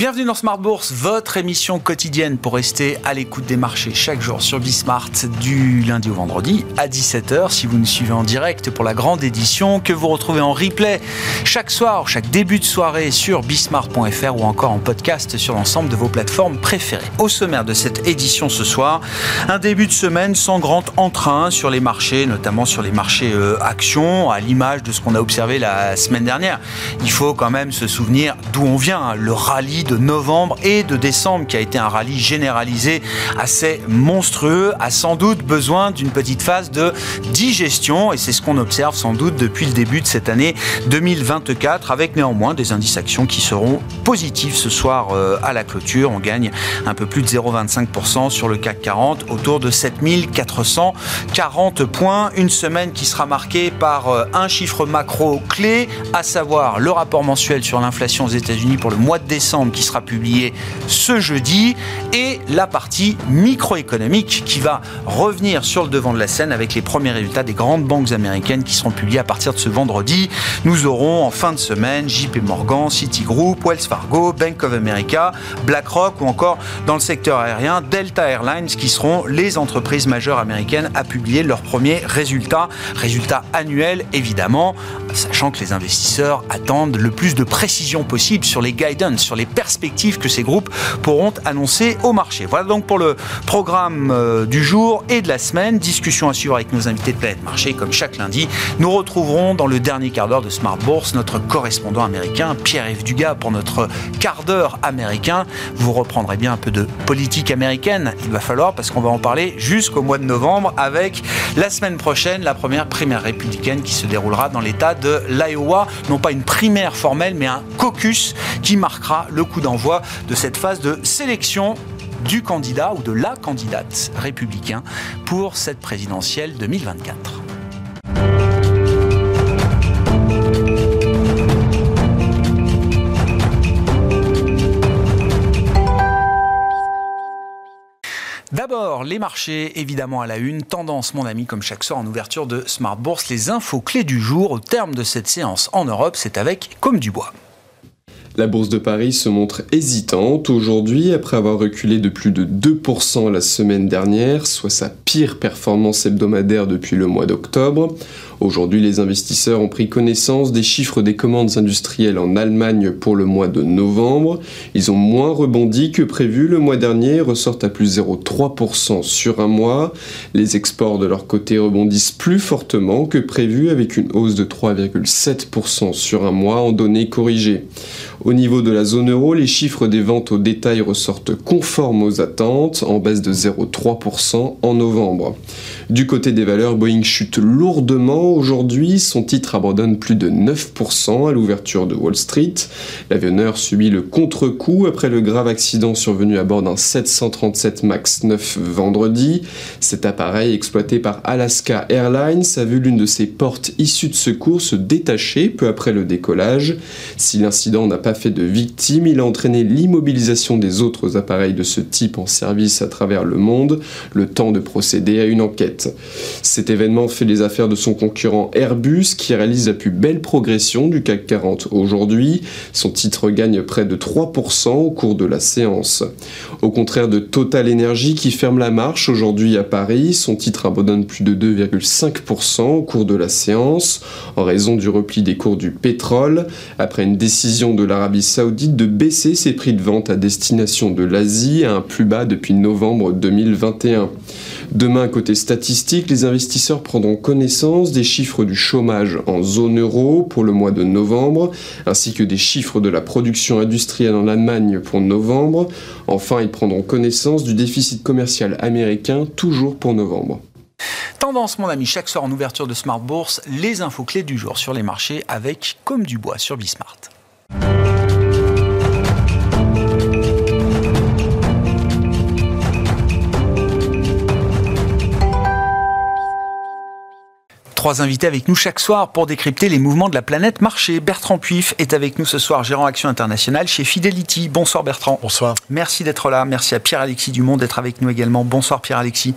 Bienvenue dans Smart Bourse, votre émission quotidienne pour rester à l'écoute des marchés chaque jour sur Bismart du lundi au vendredi à 17h. Si vous nous suivez en direct pour la grande édition que vous retrouvez en replay chaque soir, chaque début de soirée sur bismart.fr ou encore en podcast sur l'ensemble de vos plateformes préférées. Au sommaire de cette édition ce soir, un début de semaine sans grand entrain sur les marchés, notamment sur les marchés euh, actions, à l'image de ce qu'on a observé la semaine dernière. Il faut quand même se souvenir d'où on vient, hein, le rallye de novembre et de décembre qui a été un rallye généralisé assez monstrueux, a sans doute besoin d'une petite phase de digestion et c'est ce qu'on observe sans doute depuis le début de cette année 2024 avec néanmoins des indices actions qui seront positifs ce soir euh, à la clôture. On gagne un peu plus de 0,25% sur le CAC 40 autour de 7440 points. Une semaine qui sera marquée par euh, un chiffre macro clé, à savoir le rapport mensuel sur l'inflation aux États-Unis pour le mois de décembre sera publié ce jeudi et la partie microéconomique qui va revenir sur le devant de la scène avec les premiers résultats des grandes banques américaines qui seront publiés à partir de ce vendredi. Nous aurons en fin de semaine JP Morgan, Citigroup, Wells Fargo, Bank of America, BlackRock ou encore dans le secteur aérien Delta Airlines qui seront les entreprises majeures américaines à publier leurs premiers résultats, résultats annuels évidemment, sachant que les investisseurs attendent le plus de précision possible sur les guidance, sur les perspectives que ces groupes pourront annoncer au marché. Voilà donc pour le programme euh, du jour et de la semaine. Discussion à suivre avec nos invités de Planète Marché comme chaque lundi. Nous retrouverons dans le dernier quart d'heure de Smart Bourse notre correspondant américain Pierre-Yves Dugas pour notre quart d'heure américain. Vous reprendrez bien un peu de politique américaine. Il va falloir parce qu'on va en parler jusqu'au mois de novembre avec la semaine prochaine la première primaire républicaine qui se déroulera dans l'État de l'Iowa. Non pas une primaire formelle mais un caucus qui marquera le coup d'envoi de cette phase de sélection du candidat ou de la candidate républicain pour cette présidentielle 2024. D'abord, les marchés, évidemment à la une, tendance mon ami comme chaque soir en ouverture de Smart Bourse, les infos clés du jour au terme de cette séance en Europe, c'est avec Comme du Bois. La bourse de Paris se montre hésitante aujourd'hui après avoir reculé de plus de 2% la semaine dernière, soit sa pire performance hebdomadaire depuis le mois d'octobre. Aujourd'hui, les investisseurs ont pris connaissance des chiffres des commandes industrielles en Allemagne pour le mois de novembre. Ils ont moins rebondi que prévu le mois dernier, ressortent à plus 0,3% sur un mois. Les exports de leur côté rebondissent plus fortement que prévu avec une hausse de 3,7% sur un mois en données corrigées. Au niveau de la zone euro, les chiffres des ventes au détail ressortent conformes aux attentes, en baisse de 0,3% en novembre. Du côté des valeurs, Boeing chute lourdement aujourd'hui. Son titre abandonne plus de 9% à l'ouverture de Wall Street. L'avionneur subit le contre-coup après le grave accident survenu à bord d'un 737 MAX 9 vendredi. Cet appareil exploité par Alaska Airlines a vu l'une de ses portes issues de secours se détacher peu après le décollage. Si l'incident n'a pas fait de victimes, il a entraîné l'immobilisation des autres appareils de ce type en service à travers le monde, le temps de procéder à une enquête. Cet événement fait les affaires de son concurrent Airbus qui réalise la plus belle progression du CAC 40 aujourd'hui. Son titre gagne près de 3% au cours de la séance. Au contraire de Total Energy qui ferme la marche aujourd'hui à Paris, son titre abandonne plus de 2,5% au cours de la séance en raison du repli des cours du pétrole après une décision de saoudite de baisser ses prix de vente à destination de l'Asie à un plus bas depuis novembre 2021. Demain, côté statistique, les investisseurs prendront connaissance des chiffres du chômage en zone euro pour le mois de novembre, ainsi que des chiffres de la production industrielle en Allemagne pour novembre. Enfin, ils prendront connaissance du déficit commercial américain, toujours pour novembre. Tendance, mon ami, chaque soir en ouverture de Smart Bourse, les infos clés du jour sur les marchés avec Comme du Bois sur Bismart. Trois invités avec nous chaque soir pour décrypter les mouvements de la planète marché. Bertrand Puif est avec nous ce soir, gérant Action Internationale chez Fidelity. Bonsoir Bertrand. Bonsoir. Merci d'être là. Merci à Pierre-Alexis Dumont d'être avec nous également. Bonsoir Pierre-Alexis.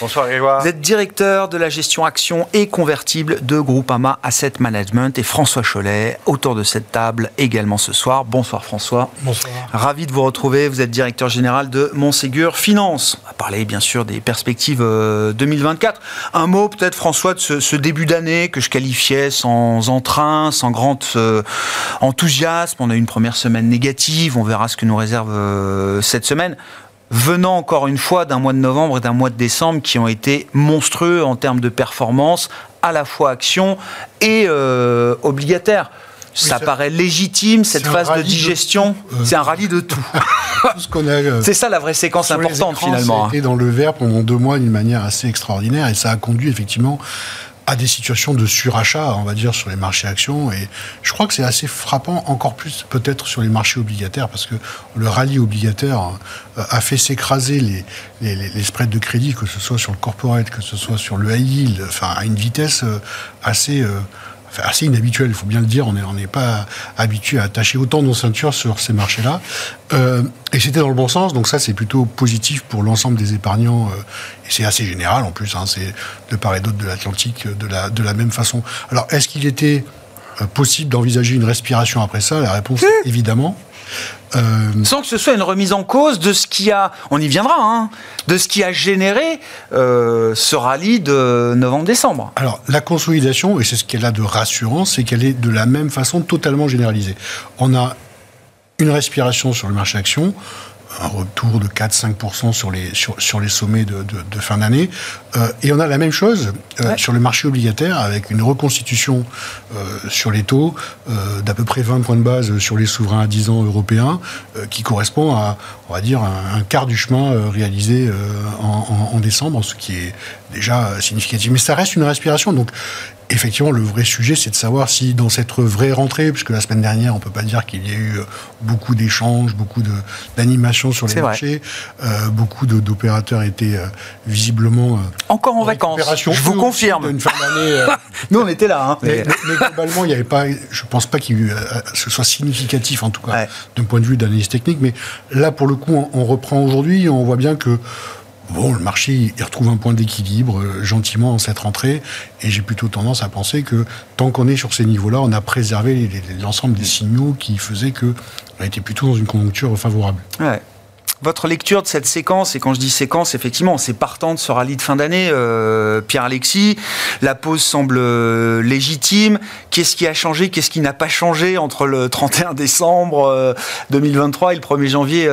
Bonsoir Grégoire. Vous êtes directeur de la gestion action et convertible de Groupama Asset Management et François Cholet, autour de cette table également ce soir. Bonsoir François. Bonsoir. Ravi de vous retrouver. Vous êtes directeur général de Montségur Finance. On va parler bien sûr des perspectives 2024. Euh, Un mot peut-être François de ce, début d'année que je qualifiais sans entrain, sans grand euh, enthousiasme. On a eu une première semaine négative. On verra ce que nous réserve euh, cette semaine venant encore une fois d'un mois de novembre et d'un mois de décembre qui ont été monstrueux en termes de performance, à la fois action et obligataire ça, paraît légitime, cette phase de digestion. Euh, c'est un rallye de tout. Euh, c'est ça la vraie séquence importante finalement. Ça a été dans le vert pendant deux mois d'une manière assez extraordinaire et ça a conduit effectivement à des situations de surachat, on va dire, sur les marchés actions. Et je crois que c'est assez frappant, encore plus peut-être sur les marchés obligataires, parce que le rallye obligataire euh, a fait s'écraser les, les, les, spreads de crédit, que ce soit sur le corporate, que ce soit sur le high yield, enfin, à une vitesse assez assez inhabituel, il faut bien le dire. On n'est pas habitué à attacher autant nos ceintures sur ces marchés-là. Euh, et c'était dans le bon sens, donc ça c'est plutôt positif pour l'ensemble des épargnants. Euh, et c'est assez général en plus, hein, c'est de part et d'autre de l'Atlantique de la, de la même façon. Alors est-ce qu'il était euh, possible d'envisager une respiration après ça? La réponse évidemment. Euh, Sans que ce soit une remise en cause de ce qui a, on y viendra, hein, de ce qui a généré euh, ce rallye de novembre-décembre. Alors, la consolidation, et c'est ce qu'elle a de rassurant, c'est qu'elle est de la même façon totalement généralisée. On a une respiration sur le marché action, un retour de 4-5% sur les, sur, sur, les sommets de, de, fin d'année. Euh, et on a la même chose euh, sur le marché obligataire avec une reconstitution euh, sur les taux d'à peu près 20 points de base sur les souverains à 10 ans européens qui correspond à, on va dire, un, un quart du chemin réalisé en, en, en, décembre, ce qui est déjà significatif. Mais ça reste une respiration. Donc effectivement, le vrai sujet, c'est de savoir si dans cette vraie rentrée, puisque la semaine dernière, on peut pas dire qu'il y a eu euh, beaucoup d'échanges, beaucoup d'animations sur les marchés, euh, beaucoup d'opérateurs étaient euh, visiblement encore en, vacances. Je vous confirme. Une fin d'année. Nous, on était là. Hein. Mais, globalement, il n'y avait pas. Je pense pas qu'il ce soit significatif, en tout cas, d'un point de vue d'analyse technique. Mais là, pour le coup, on reprend aujourd'hui, on voit bien que Bon, le marché il retrouve un point d'équilibre euh, gentiment en cette rentrée, et j'ai plutôt tendance à penser que tant qu'on est sur ces niveaux-là, on a préservé l'ensemble des signaux qui faisaient qu'on était plutôt dans une conjoncture favorable. Votre lecture de cette séquence, et quand je dis séquence, effectivement, c'est partant de ce rallye de fin d'année, euh, Pierre-Alexis. La pause semble euh, légitime. Qu'est-ce qui a changé? Qu'est-ce qui n'a pas changé entre le 31 décembre 2023 euh, et le 1er janvier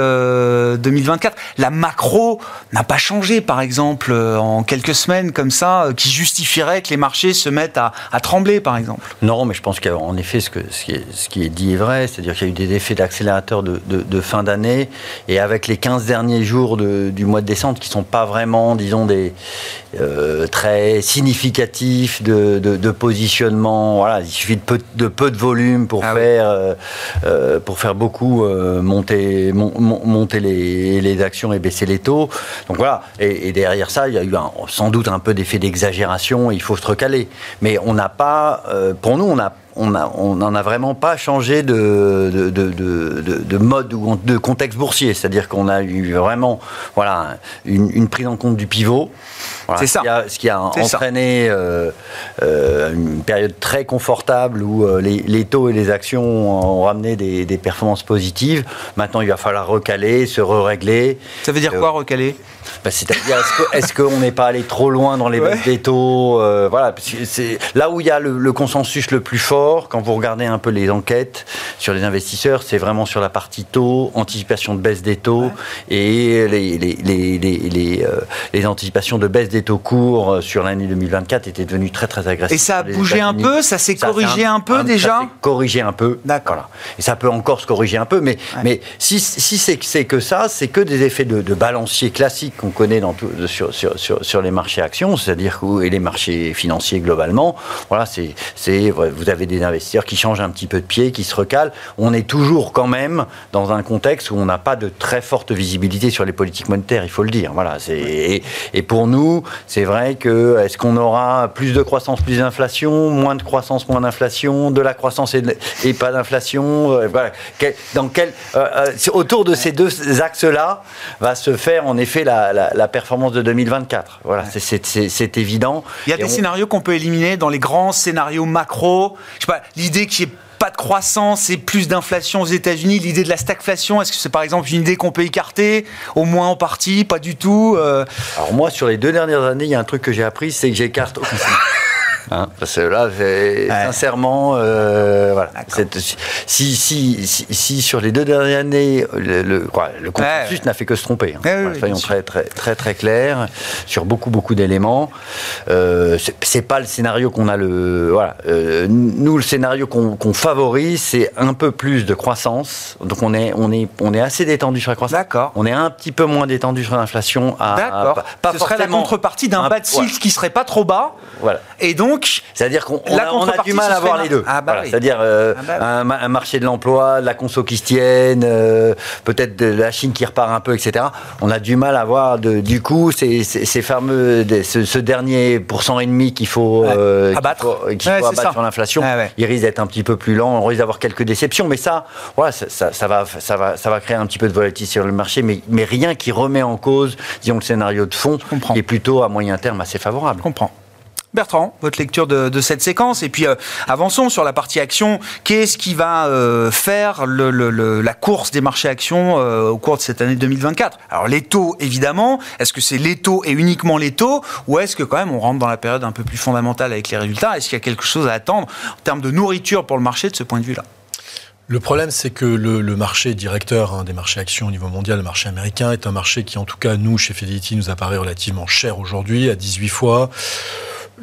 2024 La macro n'a pas changé, par exemple, en quelques semaines comme ça, qui justifierait que les marchés se mettent à, trembler, par exemple Non, mais je pense qu'en effet, ce, qui est, dit est vrai, c'est-à-dire qu'il y a eu des effets d'accélérateur de, de fin d'année, et avec les 15 derniers jours du mois de décembre qui ne sont pas vraiment, disons, des euh, très significatifs de, positionnement. Voilà, il suffit de peu de, peu volume pour, ah faire, euh, euh, pour faire beaucoup monter, monter les, actions et baisser les taux. Donc voilà, et, derrière ça, il y a eu sans doute un peu d'effet d'exagération, il faut se recaler. Mais on n'a pas, pour nous, on n'a on n'en a vraiment pas changé de, de, de, de, mode ou de contexte boursier. C'est-à-dire qu'on a eu vraiment une, prise en compte du pivot. C'est ça. Ce qui a, entraîné euh, euh, une période très confortable où euh, les, taux et les actions ont ramené des, performances positives. Maintenant, il va falloir recaler, se re-régler. Ça veut dire quoi, recaler? bah, C'est-à-dire, est-ce qu'on n'est pas allé trop loin dans les baisses des taux Voilà, c'est là où il y a le consensus le plus fort quand vous regardez un peu les enquêtes sur les investisseurs, c'est vraiment sur la partie taux, anticipation de baisse des taux et les, les, les, les, anticipations de baisse des taux courts euh, sur l'année 2024 étaient devenues très très agressives. Et ça a bougé un peu Ça s'est corrigé un, peu déjà corrigé un peu. D'accord. Et ça peut encore se corriger un peu, mais, mais si, si c'est que ça, c'est que des effets de, balancier classiques qu'on connaît dans tout, sur, sur, sur, sur, les marchés actions, c'est-à-dire et les marchés financiers globalement. Voilà, c'est vous avez des investisseurs qui changent un petit peu de pied, qui se recalent. On est toujours quand même dans un contexte où on n'a pas de très forte visibilité sur les politiques monétaires, il faut le dire. Voilà, et, et pour nous, c'est vrai que est-ce qu'on aura plus de croissance, plus d'inflation, moins de croissance, moins d'inflation, de la croissance et, pas d'inflation euh, voilà. Dans quel, euh, euh, autour de ces deux axes-là va se faire en effet la, performance de 2024. Voilà, c'est évident. Il y a des scénarios qu'on peut éliminer dans les grands scénarios macro. Je sais pas, l'idée qui est pas de croissance et plus d'inflation aux États-Unis, l'idée de la stagflation, est-ce que c'est par exemple une idée qu'on peut écarter, au moins en partie, pas du tout Alors moi, sur les deux dernières années, il y a un truc que j'ai appris, c'est que j'écarte Hein, parce que là, sincèrement, euh, voilà. Si, si, si, sur les deux dernières années, le, le, le consensus n'a fait que se tromper. Hein. soyons très, très, très, très clairs sur beaucoup, beaucoup d'éléments. Euh, c'est pas le scénario qu'on a le. Voilà. Euh, nous, le scénario qu'on favorise, c'est un peu plus de croissance. Donc, on est, on est, on est assez détendu sur la croissance. D'accord. On est un petit peu moins détendu sur l'inflation. D'accord. Ce serait la contrepartie d'un bas de cycle qui serait pas trop bas. Voilà. Et donc, c'est-à-dire qu'on a, du mal à voir les deux. Ah bah C'est-à-dire euh, ah bah un, marché de l'emploi, la conso qui se tienne, euh, peut-être de la Chine qui repart un peu, etc. On a du mal à voir du coup ces, fameux, ce, dernier pourcent et demi qu'il faut, euh, abattre, sur l'inflation. Il risque d'être un petit peu plus lent, on risque d'avoir quelques déceptions, mais ça, voilà, ça, va, ça, va, ça va créer un petit peu de volatilité sur le marché, mais, mais rien qui remet en cause, disons, le scénario de fond, qui est plutôt à moyen terme assez favorable. Je comprends. Bertrand, votre lecture de, cette séquence. Et puis euh, avançons sur la partie action. Qu'est-ce qui va euh, faire la course des marchés actions euh, au cours de cette année 2024 Alors les taux, évidemment. Est-ce que c'est les taux et uniquement les taux? Ou est-ce que quand même on rentre dans la période un peu plus fondamentale avec les résultats? Est-ce qu'il y a quelque chose à attendre en termes de nourriture pour le marché de ce point de vue-là? Le problème, c'est que le, marché directeur hein, des marchés actions au niveau mondial, le marché américain, est un marché qui, en tout cas, nous, chez Fidelity, nous apparaît relativement cher aujourd'hui, à 18 fois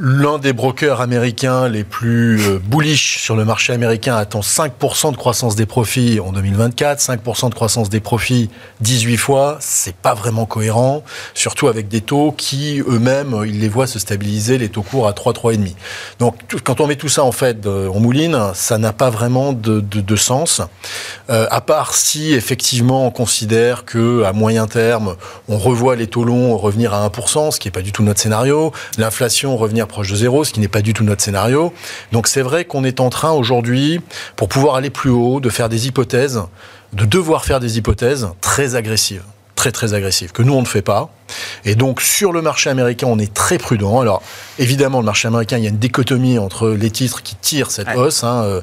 l'un des brokers américains les plus euh, bullish sur le marché américain attend 5% de croissance des profits en 2024, 5% de croissance des profits 18 fois, c'est pas vraiment cohérent, surtout avec des taux qui eux-mêmes, ils les voient se stabiliser, les taux courts à 3, 3,5. Donc quand on met tout ça en fait euh, en mouline, ça n'a pas vraiment de, sens, euh, à part si effectivement on considère que à moyen terme, on revoit les taux longs revenir à 1%, ce qui n'est pas du tout notre scénario, l'inflation revenir proche de zéro, ce qui n'est pas du tout notre scénario. Donc c'est vrai qu'on est en train aujourd'hui, pour pouvoir aller plus haut, de faire des hypothèses, de devoir faire des hypothèses très agressives très très agressives, que nous on ne fait pas. Et donc sur le marché américain, on est très prudent. Alors évidemment, le marché américain, il y a une dichotomie entre les titres qui tirent cette hausse, hein, euh,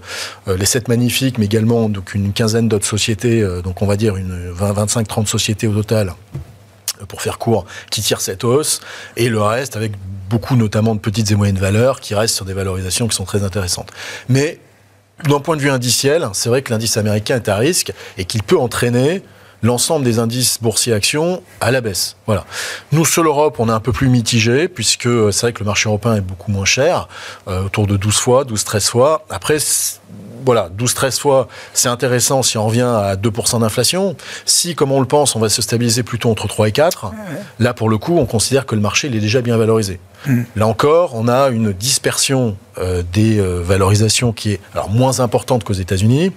euh, les 7 magnifiques, mais également donc une quinzaine d'autres sociétés, euh, donc on va dire une 20, 25, 30 sociétés au total pour faire court, qui tirent cette hausse, et le reste avec beaucoup notamment de petites et moyennes valeurs qui restent sur des valorisations qui sont très intéressantes. Mais d'un point de vue indiciel, c'est vrai que l'indice américain est à risque et qu'il peut entraîner l'ensemble des indices boursiers actions à la baisse. Voilà. Nous, sur l'Europe, on est un peu plus mitigé, puisque c'est vrai que le marché européen est beaucoup moins cher, euh, autour de 12 fois, 12-13 fois. Après, voilà, 12-13 fois, c'est intéressant si on revient à 2% d'inflation. Si, comme on le pense, on va se stabiliser plutôt entre 3 et 4, là, pour le coup, on considère que le marché il est déjà bien valorisé. Hmm. Là encore, on a une dispersion euh, des euh, valorisations qui est alors, moins importante qu'aux États-Unis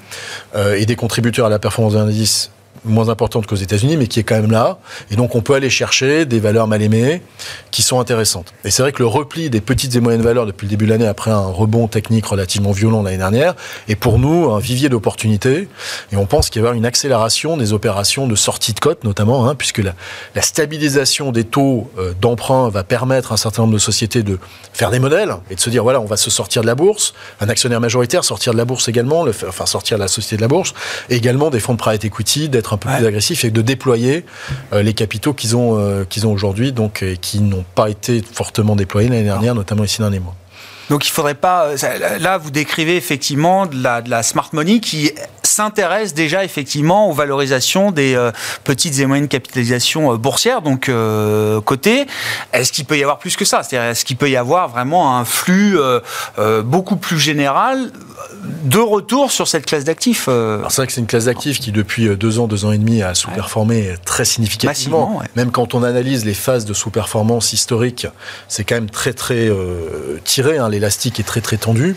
euh, et des contributeurs à la performance de l'indice moins importante qu'aux États-Unis, mais qui est quand même là. Et donc, on peut aller chercher des valeurs mal aimées qui sont intéressantes. Et c'est vrai que le repli des petites et moyennes valeurs depuis le début de l'année, après un rebond technique relativement violent l'année dernière, est pour nous un vivier d'opportunités. Et on pense qu'il va y avoir une accélération des opérations de sortie de cote, notamment, hein, puisque la, stabilisation des taux euh, d'emprunt va permettre à un certain nombre de sociétés de faire des modèles et de se dire, voilà, on va se sortir de la bourse. Un actionnaire majoritaire, sortir de la bourse également, le, enfin sortir de la société de la bourse. Et également des fonds de private equity, d'être un peu plus agressif et de déployer euh, les capitaux qu'ils ont, euh, qu'ils ont aujourd'hui, donc qui n'ont pas été fortement déployés l'année dernière, notamment ici dans les mois. Donc il faudrait pas. Euh, là, vous décrivez effectivement de la, de la smart money qui s'intéresse déjà effectivement aux valorisations des euh, petites et moyennes capitalisations euh, boursières, donc euh, côté. Est-ce qu'il peut y avoir plus que ça? C'est-à-dire, est-ce qu'il peut y avoir vraiment un flux beaucoup plus général? De retour sur cette classe d'actifs C'est vrai que c'est une classe d'actifs qui, depuis deux ans, deux ans et demi, a sous-performé très significativement. Même quand on analyse les phases de sous-performance historique, c'est quand même très, très tiré. Hein, L'élastique est très, très tendu.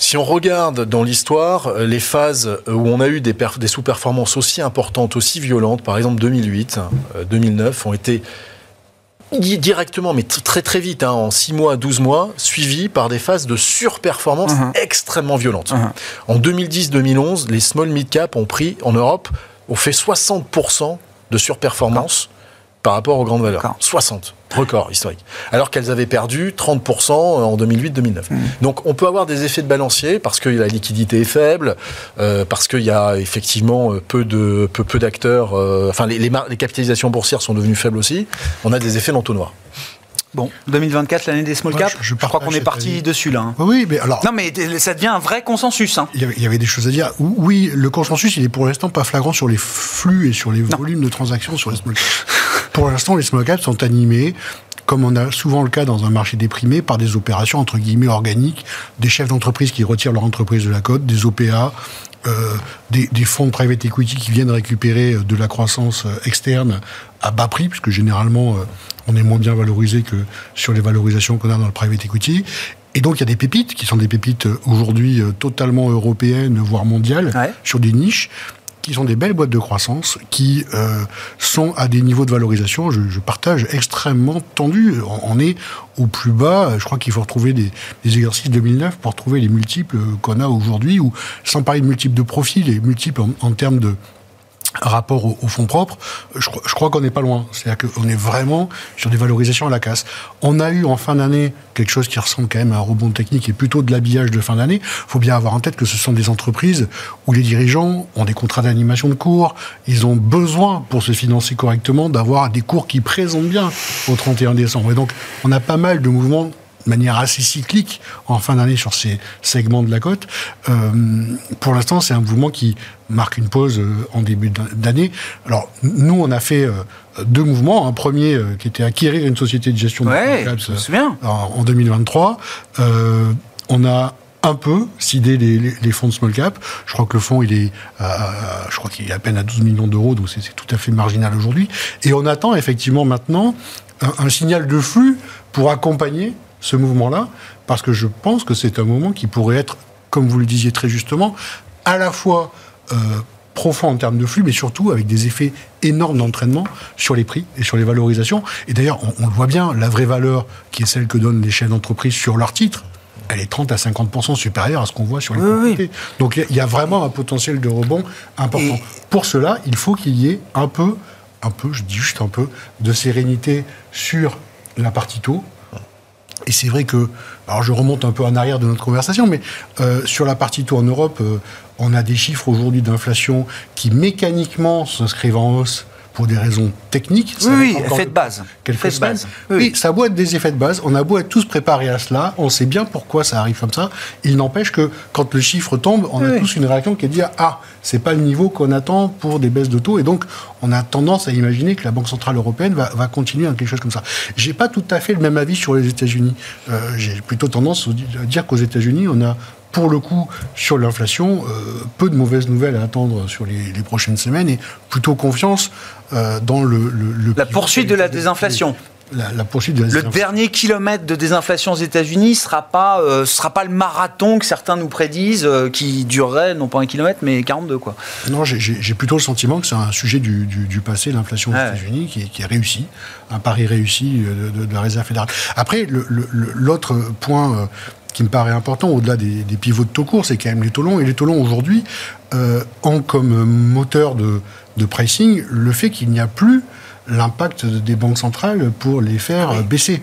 Si on regarde dans l'histoire les phases où on a eu des, des sous-performances aussi importantes, aussi violentes, par exemple 2008, 2009, ont été directement, mais très très vite, hein, en 6 mois, 12 mois, suivi par des phases de surperformance uh-huh. extrêmement violentes. Uh-huh. En 2010-2011, les small mid-cap ont pris, en Europe, ont fait 60% de surperformance par rapport aux grandes valeurs. 60, record historique. Alors qu'elles avaient perdu 30% en 2008-2009. Hmm. Donc on peut avoir des effets de balancier parce que la liquidité est faible, euh, parce qu'il y a effectivement euh, peu de peu, peu d'acteurs, euh, enfin les, les, capitalisations boursières sont devenues faibles aussi. On a des effets d'entonnoir. Bon, 2024, l'année des small caps. je, crois qu'on est parti dessus là. Hein. Oui, mais alors. Non, mais ça devient un vrai consensus. Hein. Il, y avait, des choses à dire. Oui, le consensus, il est pour l'instant pas flagrant sur les flux et sur les volumes de transactions sur les small caps. Pour l'instant, les small caps sont animés comme on a souvent le cas dans un marché déprimé, par des opérations entre guillemets organiques, des chefs d'entreprise qui retirent leur entreprise de la cote, des OPA, euh, des, des, fonds de private equity qui viennent récupérer de la croissance euh, externe à bas prix, puisque généralement euh, on est moins bien valorisé que sur les valorisations qu'on a dans le private equity. Et donc il y a des pépites qui sont des pépites aujourd'hui totalement européennes, voire mondiales, sur des niches qui sont des belles boîtes de croissance, qui euh, sont à des niveaux de valorisation, je, partage, extrêmement tendus. On, est au plus bas, je crois qu'il faut retrouver des, exercices 2009 pour trouver les multiples qu'on a aujourd'hui, ou sans parler de multiples de profit, les multiples en termes de rapport au, fonds propres, je, crois qu'on n'est pas loin. C'est-à-dire qu'on est vraiment sur des valorisations à la casse. On a eu en fin d'année quelque chose qui ressemble quand même à un rebond technique et plutôt de l'habillage de fin d'année. Il faut bien avoir en tête que ce sont des entreprises où les dirigeants ont des contrats d'animation de cours, ils ont besoin pour se financer correctement d'avoir des cours qui présentent bien au 31 décembre. Et donc on a pas mal de mouvements de manière assez cyclique en fin d'année sur ces segments de la côte. Euh, pour l'instant, c'est un mouvement qui marque une pause euh, en début d'année. Alors, nous, on a fait euh, deux mouvements. Un premier qui était acquérir une société de gestion de caps en, en, 2023. on a un peu sidé les, fonds de small cap. Je crois que le fonds, il est, je crois qu'il est à peine à 12 millions d'euros, donc c'est tout à fait marginal aujourd'hui. Et on attend effectivement maintenant un signal de flux pour accompagner ce mouvement-là, parce que je pense que c'est un moment qui pourrait être, comme vous le disiez très justement, à la fois euh, profond en termes de flux, mais surtout avec des effets énormes d'entraînement sur les prix et sur les valorisations. Et d'ailleurs, on, le voit bien, la vraie valeur, qui est celle que donnent les chaînes d'entreprise sur leurs titres, elle est 30 à 50% supérieure à ce qu'on voit sur les oui, Donc il y, a vraiment un potentiel de rebond important. Pour cela, il faut qu'il y ait un peu, un peu, je dis juste un peu, de sérénité sur la partie taux, et c'est vrai que, alors je remonte un peu en arrière de notre conversation, mais euh, sur la partie taux en Europe, euh, on a des chiffres aujourd'hui d'inflation qui mécaniquement s'inscrivent en hausse pour des raisons techniques. oui, oui effet de base. Effet de base. Oui, ça doit être des effets de base. On a beau être tous préparés à cela, on sait bien pourquoi ça arrive comme ça. Il n'empêche que quand le chiffre tombe, on a tous une réaction qui est de dire ah, c'est pas le niveau qu'on attend pour des baisses de taux, et donc on a tendance à imaginer que la Banque centrale européenne va, va continuer à quelque chose comme ça. J'ai pas tout à fait le même avis sur les États-Unis. Euh, J'ai plutôt tendance à dire qu'aux États-Unis, on a pour le coup, sur l'inflation, euh, peu de mauvaises nouvelles à attendre sur les, prochaines semaines et plutôt confiance euh, dans le, La poursuite de la désinflation. La, poursuite de la Le dernier kilomètre de désinflation aux États-Unis ne sera, pas, euh, sera pas le marathon que certains nous prédisent, qui durerait non pas un kilomètre, mais 42. Quoi. Non, j'ai plutôt le sentiment que c'est un sujet du, passé, l'inflation aux ah États-Unis, qui, qui, est réussi, un pari réussi de, de la Réserve fédérale. Après, l'autre point qui me paraît important, au-delà des, pivots de taux court, c'est quand même les taux longs. Et les taux longs, aujourd'hui, euh, ont comme moteur de, pricing le fait qu'il n'y a plus l'impact des banques centrales pour les faire baisser.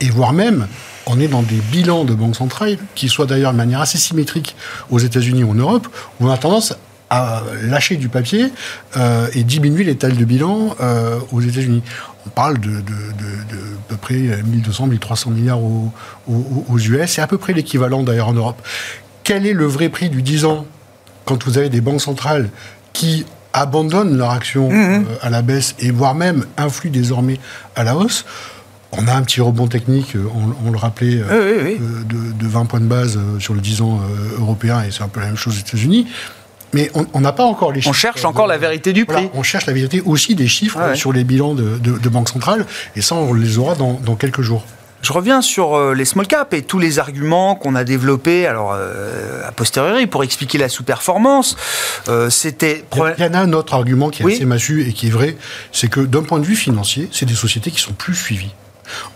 Et voire même, on est dans des bilans de banques centrales qui soient d'ailleurs de manière assez symétrique aux États-Unis ou en Europe, où on a tendance à lâcher du papier euh, et diminuer les tailles de bilan euh, aux États-Unis. On parle de, à peu près 1200, 1300 milliards aux, US. C'est à peu près l'équivalent d'ailleurs en Europe. Quel est le vrai prix du 10 ans quand vous avez des banques centrales qui abandonnent leur action mmh, mmh. Euh, à la baisse et voire même influent désormais à la hausse? On a un petit rebond technique, on, le rappelait, De, 20 points de base sur le 10 ans européen, et c'est un peu la même chose aux États-Unis. Mais on n'a pas encore les chiffres. On cherche encore la vérité du prix. on cherche la vérité aussi des chiffres sur les bilans de, de, banque centrale. Et ça, on les aura dans, quelques jours. Je reviens sur euh, les small caps et tous les arguments qu'on a développés alors euh, a posteriori pour expliquer la sous-performance. Euh, C'était il y en a un autre argument qui est assez massu et qui est vrai, c'est que d'un point de vue financier, c'est des sociétés qui sont plus suivies.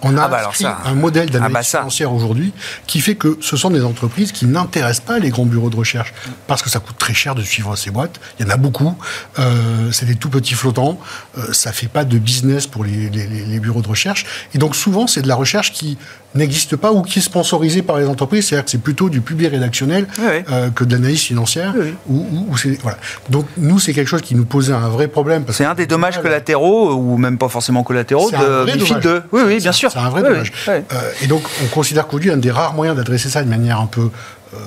On a ah bah un modèle d'analyse ah bah financière aujourd'hui qui fait que ce sont des entreprises qui n'intéressent pas les grands bureaux de recherche parce que ça coûte très cher de suivre ces boîtes. Il y en a beaucoup. Euh, c'est des tout petits flottants. Euh, ça fait pas de business pour les, bureaux de recherche. Et donc souvent, c'est de la recherche qui n'existe pas ou qui est sponsorisée par les entreprises. C'est-à-dire que c'est plutôt du public rédactionnel euh, que de l'analyse financière. Ou, voilà. Donc nous, c'est quelque chose qui nous posait un vrai problème. C'est un des dommages collatéraux, ou même pas forcément collatéraux, de MIFID 2. Oui, oui, bien sûr. C'est un vrai dommage. Euh, et donc, on considère qu'aujourd'hui, un des rares moyens d'adresser ça de manière un peu euh,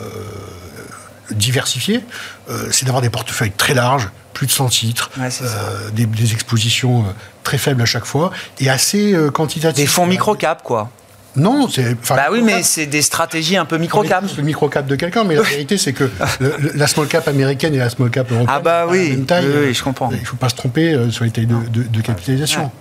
diversifiée, euh, c'est d'avoir des portefeuilles très larges, plus de 100 titres, des, expositions très faibles à chaque fois, et assez quantitatives. Des fonds micro-cap, quoi. Non, c'est. Bah oui, mais c'est des stratégies un peu micro-cap. le micro-cap de quelqu'un, mais la vérité, c'est que la small cap américaine et la small cap européenne. Ah bah oui, oui, je comprends. Il ne faut pas se tromper euh, sur les tailles de, capitalisation.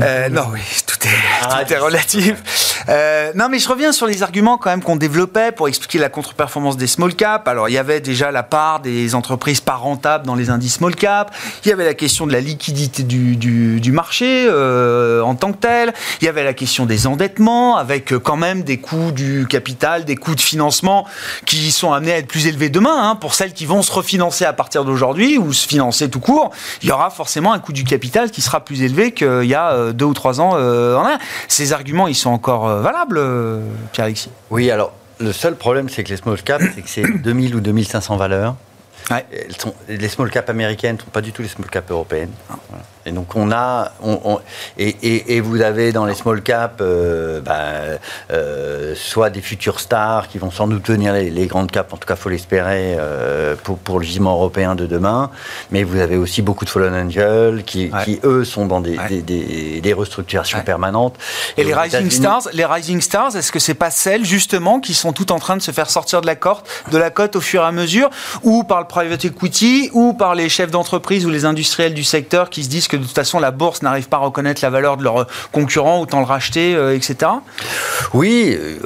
Euh, non, oui, tout est, ah, tout est relatif. Euh, non, mais je reviens sur les arguments quand même qu'on développait pour expliquer la contre-performance des small cap. Alors, il y avait déjà la part des entreprises pas rentables dans les indices small cap. Il y avait la question de la liquidité du, du, marché en tant que tel. Il y avait la question des endettes avec euh, quand même des coûts du capital, des coûts de financement qui sont amenés à être plus élevés demain. Hein. Pour celles qui vont se refinancer à partir d'aujourd'hui ou se financer tout court, il y aura forcément un coût du capital qui sera plus élevé qu'il y a euh, deux ou trois ans euh, en Ces arguments, ils sont encore valables, Pierre-Alexis? Oui, alors le seul problème, c'est que les small caps, c'est que c'est 2000 ou 2500 valeurs. Les small caps américaines ne sont pas du tout les small caps européennes. Et donc on a, et, vous avez dans les small caps, euh, bah, euh, soit des futurs stars qui vont sans doute tenir les, grandes caps, en tout cas faut l'espérer euh, pour, le gisement européen de demain, mais vous avez aussi beaucoup de fallen angels qui, eux sont dans des, des, restructurations permanentes. Et, les rising stars, les rising stars, est-ce que c'est pas celles justement qui sont toutes en train de se faire sortir de la cote, de la cote au fur et à mesure, ou par le private equity, ou par les chefs d'entreprise ou les industriels du secteur qui se disent que de toute façon la bourse n'arrive pas à reconnaître la valeur de leurs concurrents, autant le racheter, euh, etc. Oui, euh,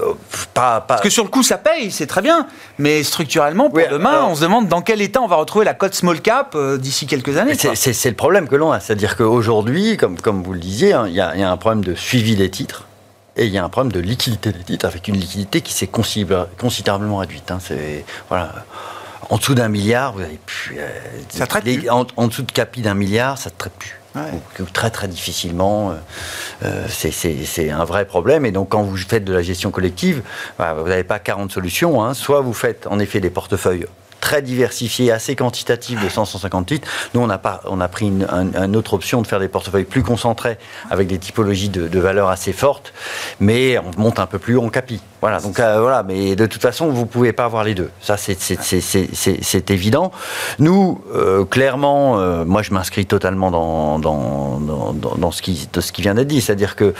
pas, Parce que sur le coup, ça paye, c'est très bien. Mais structurellement, pour demain, on se demande dans quel état on va retrouver la cote small cap euh, d'ici quelques années. C'est le problème que l'on a. C'est-à-dire qu'aujourd'hui, comme, comme vous le disiez, hein, il y, a un problème de suivi des titres. Et il y a un problème de liquidité des titres, avec une liquidité qui s'est considérablement réduite. Hein. C'est voilà, en dessous d'un milliard, vous avez plus. ça traite plus. En, en, dessous de capi d'un milliard, ça ne traite plus très très difficilement. Euh, euh, c'est un vrai problème. Et donc quand vous faites de la gestion collective, bah, vous n'avez pas 40 solutions. Hein. Soit vous faites en effet des portefeuilles très diversifié, assez quantitatif de 150 titres. Nous, on a, pas, on a pris une, autre option de faire des portefeuilles plus concentrés avec des typologies de, valeurs assez fortes, mais on monte un peu plus haut en capi. Voilà, donc euh, voilà, mais de toute façon, vous pouvez pas avoir les deux. Ça, c'est évident. Nous, euh, clairement, euh, moi, je m'inscris totalement dans, ce qui, vient d'être dit. C'est-à-dire que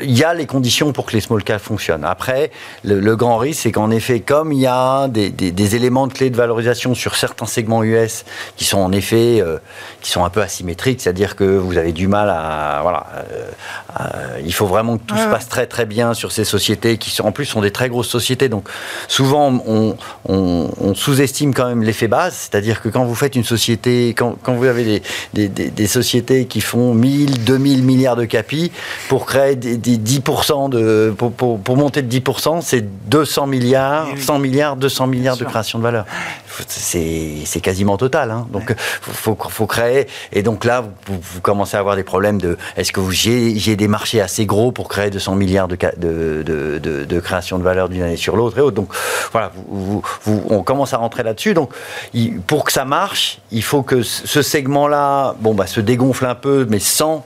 il y a les conditions pour que les small caps fonctionnent. Après, le, grand risque, c'est qu'en effet, comme il y a des, éléments de clé de valorisation sur certains segments US qui sont en effet, euh, qui sont un peu asymétriques, c'est-à-dire que vous avez du mal à, voilà, euh, il faut vraiment que tout se passe très très bien sur ces sociétés qui sont en plus sont des très grosses sociétés. Donc souvent on, sous-estime quand même l'effet base, c'est-à-dire que quand vous faites une société, quand, vous avez des, des, sociétés qui font 1000, 2000 milliards de capi pour créer des 10% de, pour, pour, monter de 10%, c'est 200 milliards, 100 milliards, 200 milliards de création de valeur. C'est quasiment total. Hein. Donc, il faut, faut, créer. Et donc là, vous, commencez à avoir des problèmes de est-ce que j'ai des marchés assez gros pour créer 200 milliards de, de, de, de création de valeur d'une année sur l'autre et autres. Donc, voilà, vous, on commence à rentrer là-dessus. Donc, pour que ça marche, il faut que ce segment-là bon, bah, se dégonfle un peu, mais sans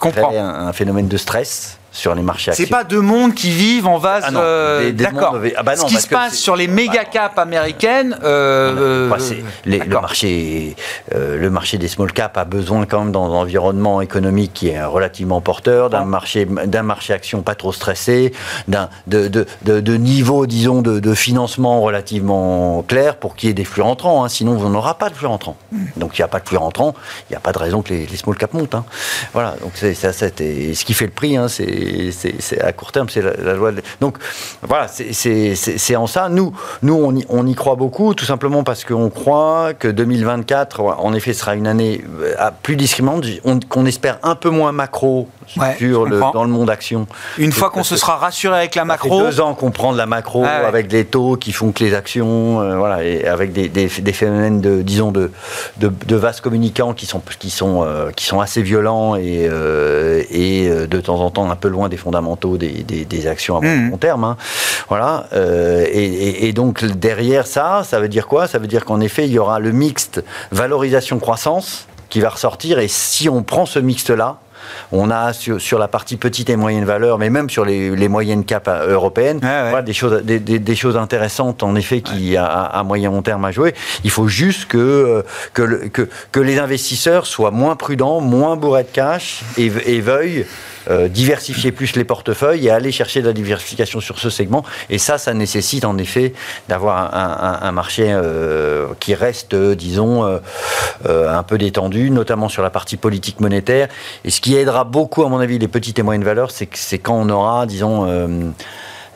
créer un, un phénomène de stress sur les marchés actions. C'est pas deux mondes qui vivent en vase. Ah euh, D'accord. mondes- ah bah Ce qui se passe sur les méga caps américaines. euh, Bah, euh, c'est- les- le, marché, euh, le marché des small caps a besoin quand même d'un environnement économique qui est relativement porteur, d'un marché, d'un marché action pas trop stressé, d'un de, de, de, de niveau, disons, de, de financement relativement clair pour qu'il y ait des flux rentrants. hein. sinon, on n'aura pas de flux rentrants. Donc, il n'y a pas de flux rentrants, il n'y a pas de raison que les, les small caps montent. hein. Voilà. Donc, c'est ça, c'était ce qui fait le prix. hein, c'est c'est- à court terme, c'est la, la loi. de- Donc, voilà, c'est- en ça. Nous, nous on, y, on y croit beaucoup, tout simplement parce qu'on croit que 2024, en effet, sera une année euh, plus discriminante, on- qu'on espère un peu moins macro Ouais, le, dans le monde action. Une fois qu'on se sera rassuré avec la ça fait macro. deux ans qu'on prend de la macro Ah ouais. avec des taux qui font que les actions, euh, voilà, et avec des, des- des phénomènes de, disons, de, de, de vases communicants qui sont, qui sont, euh, qui sont assez violents et, euh, et de temps en temps un peu loin des fondamentaux des, des, des actions à Mhm. long terme. hein. Voilà. euh, et, et- et donc derrière ça, ça veut dire quoi? Ça veut dire qu'en effet, il y aura le mixte valorisation-croissance qui va ressortir. Et si on prend ce mixte-là, on a sur, sur la partie petite et moyenne valeur, mais même sur les, les moyennes cap euh, européennes, Ouais, ouais. voilà, des, choses, des, des- des choses intéressantes en effet qui à, à moyen long terme à jouer. Il faut juste que, euh, que, le- que, que les investisseurs soient moins prudents, moins bourrés de cash et, et veuillent euh, diversifier plus les portefeuilles et aller chercher de la diversification sur ce segment. Et ça, ça nécessite en effet d'avoir un, marché euh, qui reste, euh, disons, un peu détendu, notamment sur la partie politique monétaire. Et ce qui aidera beaucoup, à mon avis, les petites et moyennes valeurs, c'est quand on aura, disons,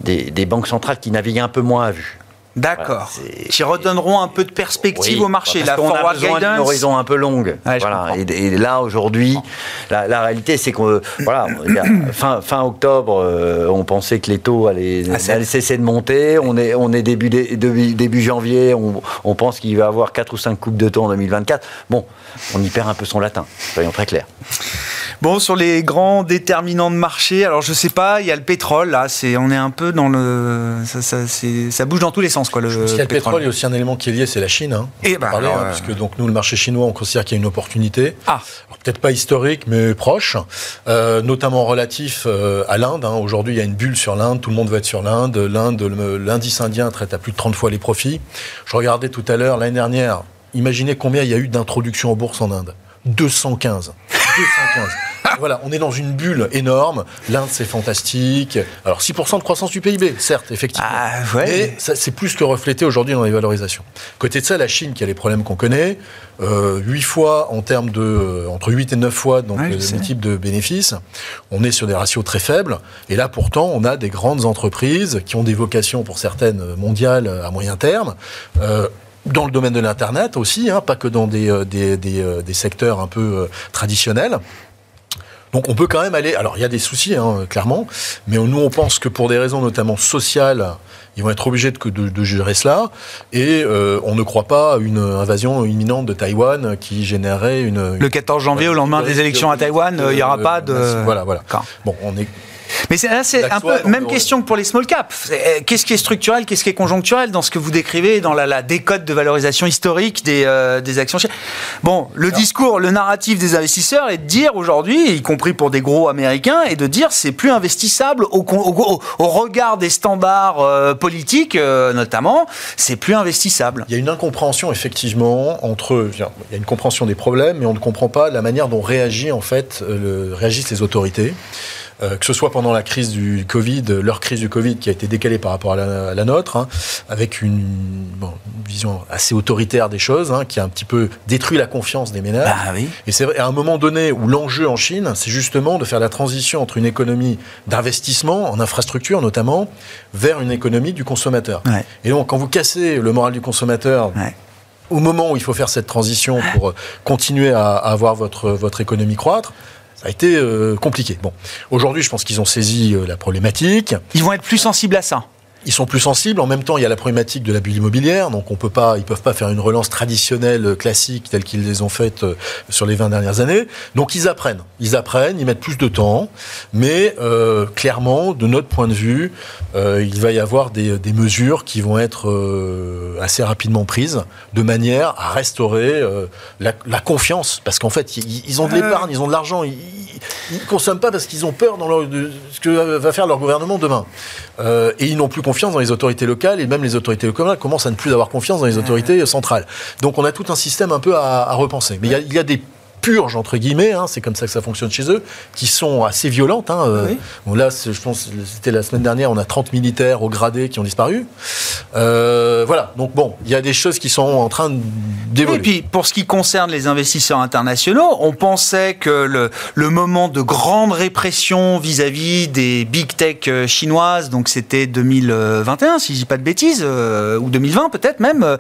des, des banques centrales qui naviguent un peu moins à vue. D'accord. Voilà, qui redonneront un peu de perspective Oui, au marché. parce La a forward besoin d'une guidance. horizon un peu longue. Ouais, voilà. Et, et là aujourd'hui, la, la réalité c'est qu'on voilà, a- fin, fin octobre, euh, on pensait que les taux allaient, Ah, allaient cesser de monter. On est on est début dé- début, début janvier, on, on pense qu'il va y avoir quatre ou cinq coupes de taux en 2024. Bon, on y perd un peu son latin. Soyons très clairs. Bon, sur les grands déterminants de marché, alors je sais pas, il y a le pétrole, là, c'est, on est un peu dans le. Ça, ça, c'est- ça bouge dans tous les sens, quoi, le, Parce qu'il y a le pétrole, il y a aussi un élément qui est lié, c'est la Chine. Hein. Et On bah, parlait, alors, hein, euh, parce que donc nous, le marché chinois, on considère qu'il y a une opportunité. Ah. Alors, Peut-être pas historique, mais proche, euh, notamment relatif euh, à l'Inde. hein. Aujourd'hui, il y a une bulle sur l'Inde, tout le monde veut être sur l'Inde. L'Inde, l'indice indien traite à plus de 30 fois les profits. Je regardais tout à l'heure, l'année dernière, imaginez combien il y a eu d'introductions en bourse en Inde 215. 215. Voilà, on est dans une bulle énorme. L'Inde, c'est fantastique. Alors, 6% de croissance du PIB, certes, effectivement. Ah, ouais. Mais c'est plus que reflété aujourd'hui dans les valorisations. Côté de ça, la Chine, qui a les problèmes qu'on connaît, euh, 8 fois en termes de. euh, entre 8 et 9 fois, donc Ouais, je le type de bénéfices. On est sur des ratios très faibles. Et là, pourtant, on a des grandes entreprises qui ont des vocations, pour certaines, mondiales à moyen terme. Euh, dans le domaine de l'Internet aussi, hein, pas que dans des, euh, des, des, euh, des secteurs un peu euh, traditionnels. Donc on peut quand même aller. Alors il y a des soucis, hein, clairement, mais nous on pense que pour des raisons notamment sociales, ils vont être obligés de, de, de gérer cela. Et euh, on ne croit pas à une invasion imminente de Taïwan qui générerait une. Le 14 janvier, au lendemain des élections à Taïwan, il n'y aura pas de. Voilà, voilà. Bon, on est. Mais c'est, là, c'est un peu même on- question que pour les small caps. Euh, Qu'est-ce qui est structurel, qu'est-ce qui est conjoncturel dans ce que vous décrivez dans la, la décote de valorisation historique des, euh, des actions Bon, le discours, le narratif des investisseurs est de dire aujourd'hui, y compris pour des gros américains, et de dire c'est plus investissable au, regard des standards euh, politiques, euh, notamment, c'est plus investissable. Il y a une incompréhension effectivement entre. Il y a une compréhension des problèmes, mais on ne comprend pas la manière dont réagit en fait le- réagissent les autorités. Euh, que ce soit pendant la crise du Covid, euh, leur crise du Covid qui a été décalée par rapport à la, à la nôtre, hein, avec une, bon, une vision assez autoritaire des choses, hein, qui a un petit peu détruit la confiance des ménages. Ah oui. Et c'est vrai, à un moment donné où l'enjeu en Chine, c'est justement de faire la transition entre une économie d'investissement en infrastructure notamment, vers une économie du consommateur. Ouais. Et donc, quand vous cassez le moral du consommateur, Ouais. au moment où il faut faire cette transition pour euh, continuer à, à avoir votre, votre économie croître, ça a été euh, compliqué. Bon, aujourd'hui, je pense qu'ils ont saisi euh, la problématique. Ils vont être plus sensibles à ça. Ils sont plus sensibles. En même temps, il y a la problématique de la bulle immobilière, donc on peut pas, ils peuvent pas faire une relance traditionnelle euh, classique telle qu'ils les ont faites euh, sur les 20 dernières années. Donc ils apprennent, ils apprennent, ils mettent plus de temps, mais euh, clairement, de notre point de vue, euh, il va y avoir des, des mesures qui vont être euh, assez rapidement prises, de manière à restaurer la, la, confiance, parce qu'en fait, ils, ils, ont de l'épargne, ils ont de l'argent, ils, ils consomment pas parce qu'ils ont peur dans leur, de ce que va faire leur gouvernement demain, et ils n'ont plus confiance dans les autorités locales et même les autorités locales commencent à ne plus avoir confiance dans les autorités centrales. Donc on a tout un système un peu à, à repenser. Mais il y, a, il y a des purges entre guillemets, hein, c'est comme ça que ça fonctionne chez eux, qui sont assez violentes. Hein, euh, oui. bon, là, je pense, c'était la semaine dernière, on a 30 militaires au gradé qui ont disparu. Euh, voilà, donc bon, il y a des choses qui sont en train d'évoluer. Et puis, pour ce qui concerne les investisseurs internationaux, on pensait que le, le moment de grande répression vis-à-vis -vis des big tech euh, chinoises, donc c'était 2021, si je dis pas de bêtises, euh, ou 2020 peut-être même,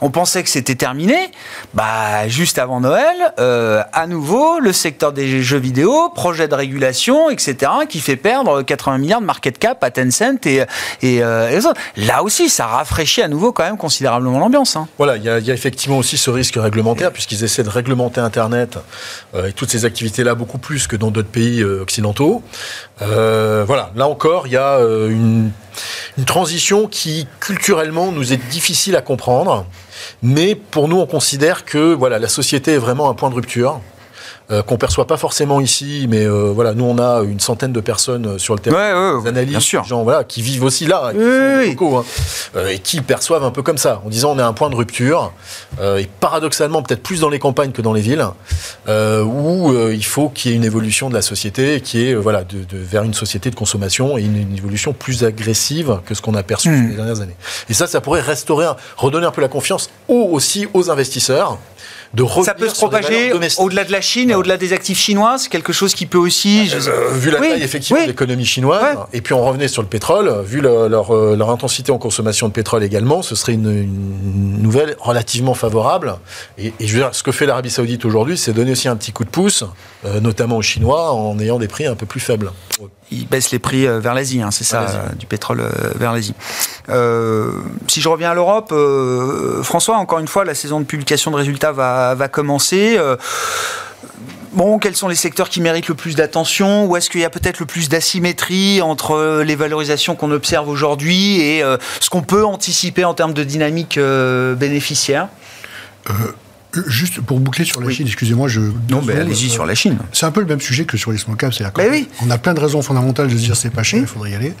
on pensait que c'était terminé. Bah, juste avant Noël, euh, à nouveau le secteur des jeux vidéo, projet de régulation, etc., qui fait perdre 80 milliards de market cap à Tencent et, et, euh. Là aussi, ça rafraîchit à nouveau quand même considérablement l'ambiance. Hein. Voilà, il y, a effectivement aussi ce risque réglementaire, puisqu'ils essaient de réglementer Internet euh, et toutes ces activités-là beaucoup plus que dans d'autres pays euh, occidentaux. Euh, voilà, là encore, il y a une transition qui culturellement nous est difficile à comprendre. Mais pour nous, on considère que voilà, la société est vraiment un point de rupture. Euh, qu'on perçoit pas forcément ici, mais euh, voilà, nous on a une centaine de personnes sur le terrain, ouais, ouais, des analystes, bien sûr. des gens voilà, qui vivent aussi là, oui, locaux, hein, euh, et qui perçoivent un peu comme ça, en disant on est un point de rupture, euh, et paradoxalement peut-être plus dans les campagnes que dans les villes, euh, où il faut qu'il y ait une évolution de la société, qui est voilà de, de, vers une société de consommation et une, une évolution plus agressive que ce qu'on a perçu mmh. les dernières années. Et ça, ça pourrait restaurer, redonner un peu la confiance aux, aussi aux investisseurs de Ça peut se propager au-delà de la Chine et au-delà des actifs chinois, c'est quelque chose qui peut aussi. Euh, je... vu la oui, taille effectivement oui. de l'économie chinoise, ouais. et puis on revenait sur le pétrole, vu le, leur, euh, leur, intensité en consommation de pétrole également, ce serait une, une nouvelle relativement favorable. Et, et, je veux dire, ce que fait l'Arabie Saoudite aujourd'hui, c'est donner aussi un petit coup de pouce, euh, notamment aux Chinois, en ayant des prix un peu plus faibles. Ils baissent les prix vers l'Asie, hein, c'est ça, du pétrole vers l'Asie. Euh, si je reviens à l'Europe, François, encore une fois, la saison de publication de résultats va, va commencer. Euh, Bon, quels sont les secteurs qui méritent le plus d'attention? Ou est-ce qu'il y a peut-être le plus d'asymétrie entre les valorisations qu'on observe aujourd'hui et euh, ce qu'on peut anticiper en termes de dynamique euh, bénéficiaire? Euh, Juste pour boucler sur la oui. Chine, excusez-moi, je. Non, mais allez-y sur la Chine. C'est un peu le même sujet que sur les small caps. Oui. On a plein de raisons fondamentales de se dire c'est pas cher, il faudrait y aller.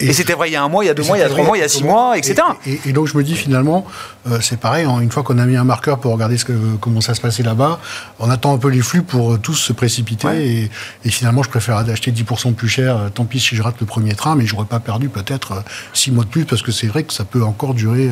Et, et c'était vrai il y a un mois, il y a deux mois, il y a trois mois, il y a six mois, etc. Et, et, et, donc je me dis finalement, euh, c'est pareil, hein, une fois qu'on a mis un marqueur pour regarder ce que, comment ça se passait là-bas, on attend un peu les flux pour euh, tous se précipiter. Ouais. Et, et, finalement, je préfère acheter 10% plus cher, euh, tant pis si je rate le premier train, mais j'aurais pas perdu peut-être euh, six mois de plus, parce que c'est vrai que ça peut encore durer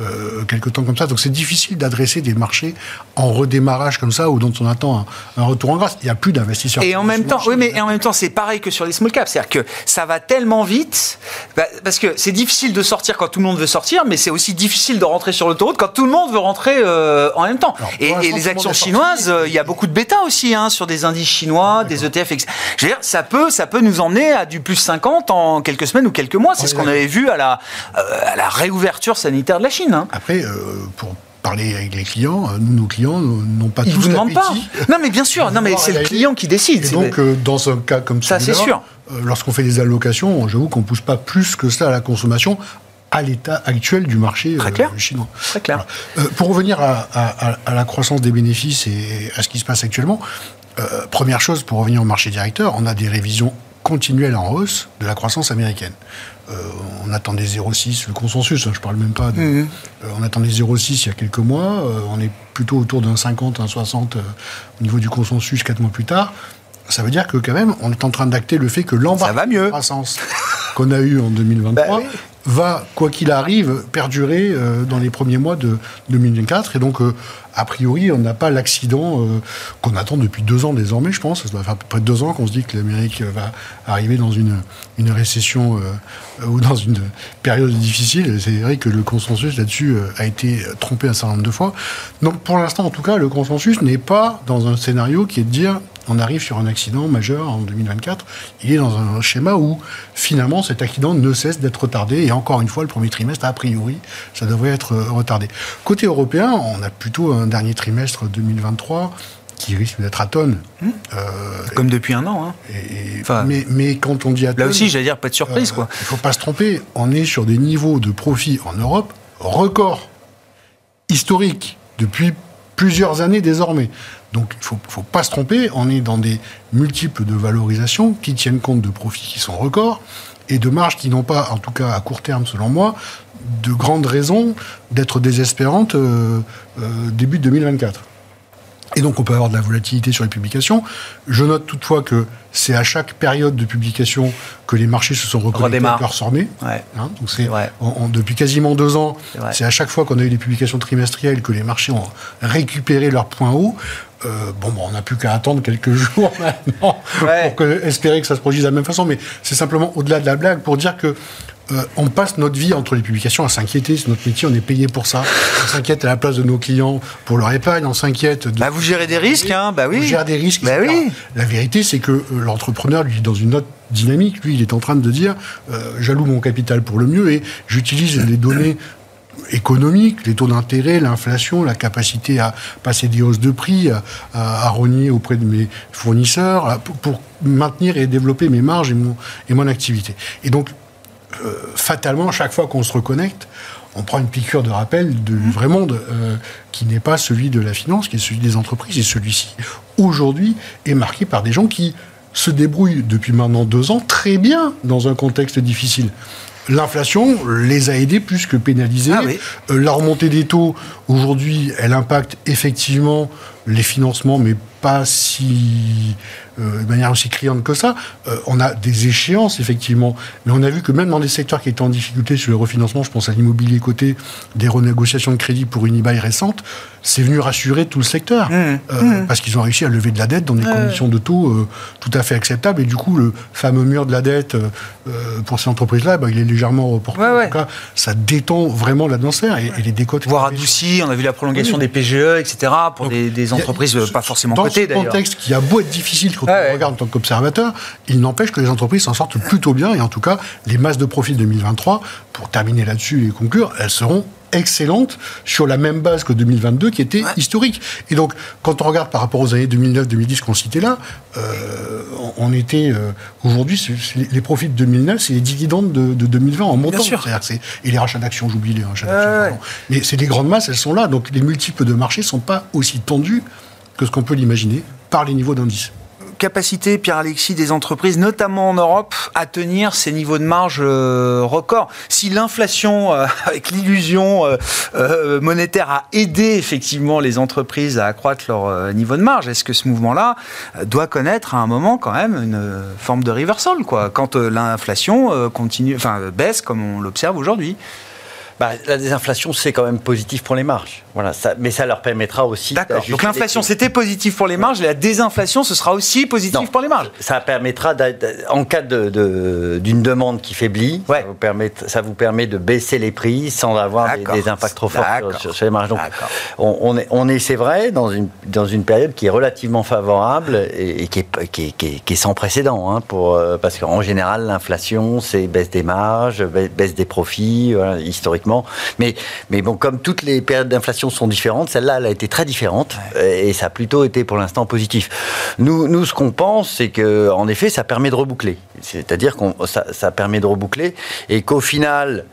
euh, quelques temps comme ça. Donc c'est difficile d'adresser des marchés en redémarrage comme ça, ou dont on attend un, un retour en grâce. Il n'y a plus d'investisseurs. Et en même temps, oui, mais en même temps, c'est pareil que sur les small caps. C'est-à-dire que ça va tellement vite, bah, parce que c'est difficile de sortir quand tout le monde veut sortir, mais c'est aussi difficile de rentrer sur l'autoroute quand tout le monde veut rentrer euh, en même temps. Alors, et, et les actions chinoises, euh, il y a beaucoup de bêta aussi hein, sur des indices chinois, des ETF. Etc. Je veux dire, ça peut, ça peut nous emmener à du plus 50 en quelques semaines ou quelques mois. C'est ce qu'on avait vu à la, euh, à la réouverture sanitaire de la Chine. Hein. Après, pour parler avec les clients, nous, nos clients n'ont pas Ils tous vous demandent pas. Non, mais bien sûr. Non, mais c'est le client qui décide. Et donc, euh, dans un cas comme ça, c'est sûr. Euh, Lorsqu'on fait des allocations, j'avoue qu'on pousse pas plus que ça à la consommation à l'état actuel du marché Très clair. Euh, chinois. Très clair. Voilà. Euh, pour revenir à, à, à, la croissance des bénéfices et à ce qui se passe actuellement, euh, première chose, pour revenir au marché directeur, on a des révisions continuelles en hausse de la croissance américaine. Euh, on attendait 0,6, le consensus, hein, je parle même pas de... Mmh. Euh, on attendait 0,6 il y a quelques mois, on est plutôt autour d'un 50, un 60 au niveau du consensus 4 mois plus tard. Ça veut dire que quand même, on est en train d'acter le fait que l'embarque de croissance qu'on a eu en 2023 bah, oui. Va, quoi qu'il arrive, perdurer euh, dans les premiers mois de 2024. Et donc, euh, a priori, on n'a pas l'accident euh, qu'on attend depuis deux ans désormais, je pense. Ça doit faire à peu près deux ans qu'on se dit que l'Amérique va arriver dans une, une récession ou dans une période difficile. C'est vrai que le consensus là-dessus a été trompé un certain nombre de fois. Donc, pour l'instant, en tout cas, le consensus n'est pas dans un scénario qui est de dire on arrive sur un accident majeur en 2024. Il est dans un schéma où finalement cet accident ne cesse d'être retardé. Et encore une fois, le premier trimestre, a priori, ça devrait être euh, retardé. Côté européen, on a plutôt un dernier trimestre 2023 qui risque d'être à tonnes. Mmh. Euh, Comme depuis un an. Hein. mais, mais, quand on dit à Là aussi, j'allais dire, pas de surprise. quoi. Il ne faut pas se tromper, on est sur des niveaux de profit en Europe records historiques depuis plusieurs années désormais. Donc il ne faut, pas se tromper, on est dans des multiples de valorisation qui tiennent compte de profits qui sont records et de marges qui n'ont pas, en tout cas à court terme selon moi, de grandes raisons d'être désespérantes euh, euh, début 2024. Et donc on peut avoir de la volatilité sur les publications. Je note toutefois que c'est à chaque période de publication que les marchés se sont reconnectés à leur sommet. Ouais. Hein, donc c'est depuis quasiment deux ans, c'est à chaque fois qu'on a eu des publications trimestrielles que les marchés ont récupéré leur point haut. Euh, bon, bon, on n'a plus qu'à attendre quelques jours maintenant pour espérer que ça se produise de la même façon. Mais c'est simplement au-delà de la blague pour dire que euh, on passe notre vie entre les publications à s'inquiéter. C'est notre métier, on est payé pour ça. On s'inquiète à la place de nos clients pour leur épargne, on s'inquiète. Bah vous gérez des risques, hein Bah oui. Vous gérez des risques. Bah oui. La vérité, c'est que euh, l'entrepreneur, lui, dans une autre dynamique, lui, il est en train de dire euh, j'alloue mon capital pour le mieux et j'utilise les données économiques, les taux d'intérêt, l'inflation, la capacité à passer des hausses de prix, à, rogner auprès de mes fournisseurs, pour, maintenir et développer mes marges et mon, et mon activité. Et donc, euh, fatalement, chaque fois qu'on se reconnecte, on prend une piqûre de rappel du vrai monde euh, qui n'est pas celui de la finance, qui est celui des entreprises. Et celui-ci, aujourd'hui, est marqué par des gens qui se débrouillent depuis maintenant deux ans très bien dans un contexte difficile. L'inflation les a aidés plus que pénalisés. Ah euh, la remontée des taux, aujourd'hui, elle impacte effectivement les financements, mais pas si euh, de manière aussi criante que ça. Euh, on a des échéances, effectivement, mais on a vu que même dans des secteurs qui étaient en difficulté sur le refinancement, je pense à l'immobilier côté, des renégociations de crédit pour une IBAI récente, c'est venu rassurer tout le secteur, mmh. Euh, mmh. parce qu'ils ont réussi à lever de la dette dans des conditions de taux tout à fait acceptables, et du coup, le fameux mur de la dette pour ces entreprises-là, bah, il est légèrement reporté. en tout cas, ça détend vraiment l'atmosphère et, et les décotes. Voire adouci, on a vu la prolongation des PGE, etc., pour des, entreprises pas forcément cotées, d'ailleurs. Dans ce contexte qui a beau être difficile quand on regarde en tant qu'observateur, il n'empêche que les entreprises s'en sortent plutôt bien, et en tout cas, les masses de profit 2023, pour terminer là-dessus et conclure, elles seront excellentes sur la même base que 2022 qui était historique. Et donc, quand on regarde par rapport aux années 2009-2010 qu'on citait là, euh, on était euh, aujourd'hui, les profits de 2009, c'est les dividendes de, 2020 en montant. Et les rachats d'actions, j'oublie les rachats d'actions. Mais c'est des grandes masses, elles sont là. Donc les multiples de marché ne sont pas aussi tendus que ce qu'on peut l'imaginer par les niveaux d'indice capacité, Pierre-Alexis, des entreprises, notamment en Europe, à tenir ces niveaux de marge euh, records. Si l'inflation, euh, avec l'illusion euh, monétaire, a aidé effectivement les entreprises à accroître leur niveau de marge, est-ce que ce mouvement-là doit connaître à un moment quand même une forme de reversal, quoi, quand l'inflation continue, enfin baisse comme on l'observe aujourd'hui bah, la désinflation, c'est quand même positif pour les marges. Voilà, ça, mais ça leur permettra aussi. D'accord. Donc l'inflation, c'était positif pour les marges, et la désinflation, ce sera aussi positif pour les marges. Ça permettra, en cas d'une de, d'une demande qui faiblit, ça, vous permet, ça vous permet de baisser les prix sans avoir des, impacts trop forts sur, les marges. Donc, on, est, on est c'est vrai, dans une, dans une période qui est relativement favorable et, qui, est, qui, est, qui, est, sans précédent, hein, pour, euh, parce qu'en général, l'inflation, c'est baisse des marges, baisse des profits, historiquement mais, mais bon, comme toutes les périodes d'inflation sont différentes, celle-là, elle a été très différente et ça a plutôt été pour l'instant positif. Nous, nous ce qu'on pense, c'est que en effet, ça permet de reboucler. C'est-à-dire que ça, ça permet de reboucler et qu'au final,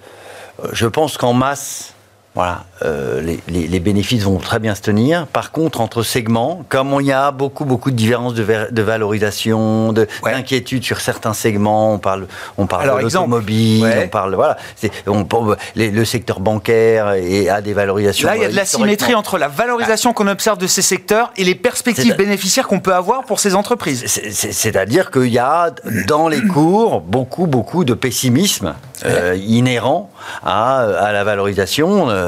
euh, je pense qu'en masse, voilà, euh, les, bénéfices vont très bien se tenir. Par contre, entre segments, comme il y a beaucoup, beaucoup de différences de, valorisation, d'inquiétude sur certains segments, on parle, on parle de l'automobile, on parle, voilà, on, le secteur bancaire et a des valorisations. Là, il y a de la symétrie entre la valorisation qu'on observe de ces secteurs et les perspectives bénéficiaires qu'on peut avoir pour ces entreprises. C'est-à-dire qu'il y a dans les cours beaucoup, beaucoup de pessimisme euh, inhérent à, à, la valorisation euh,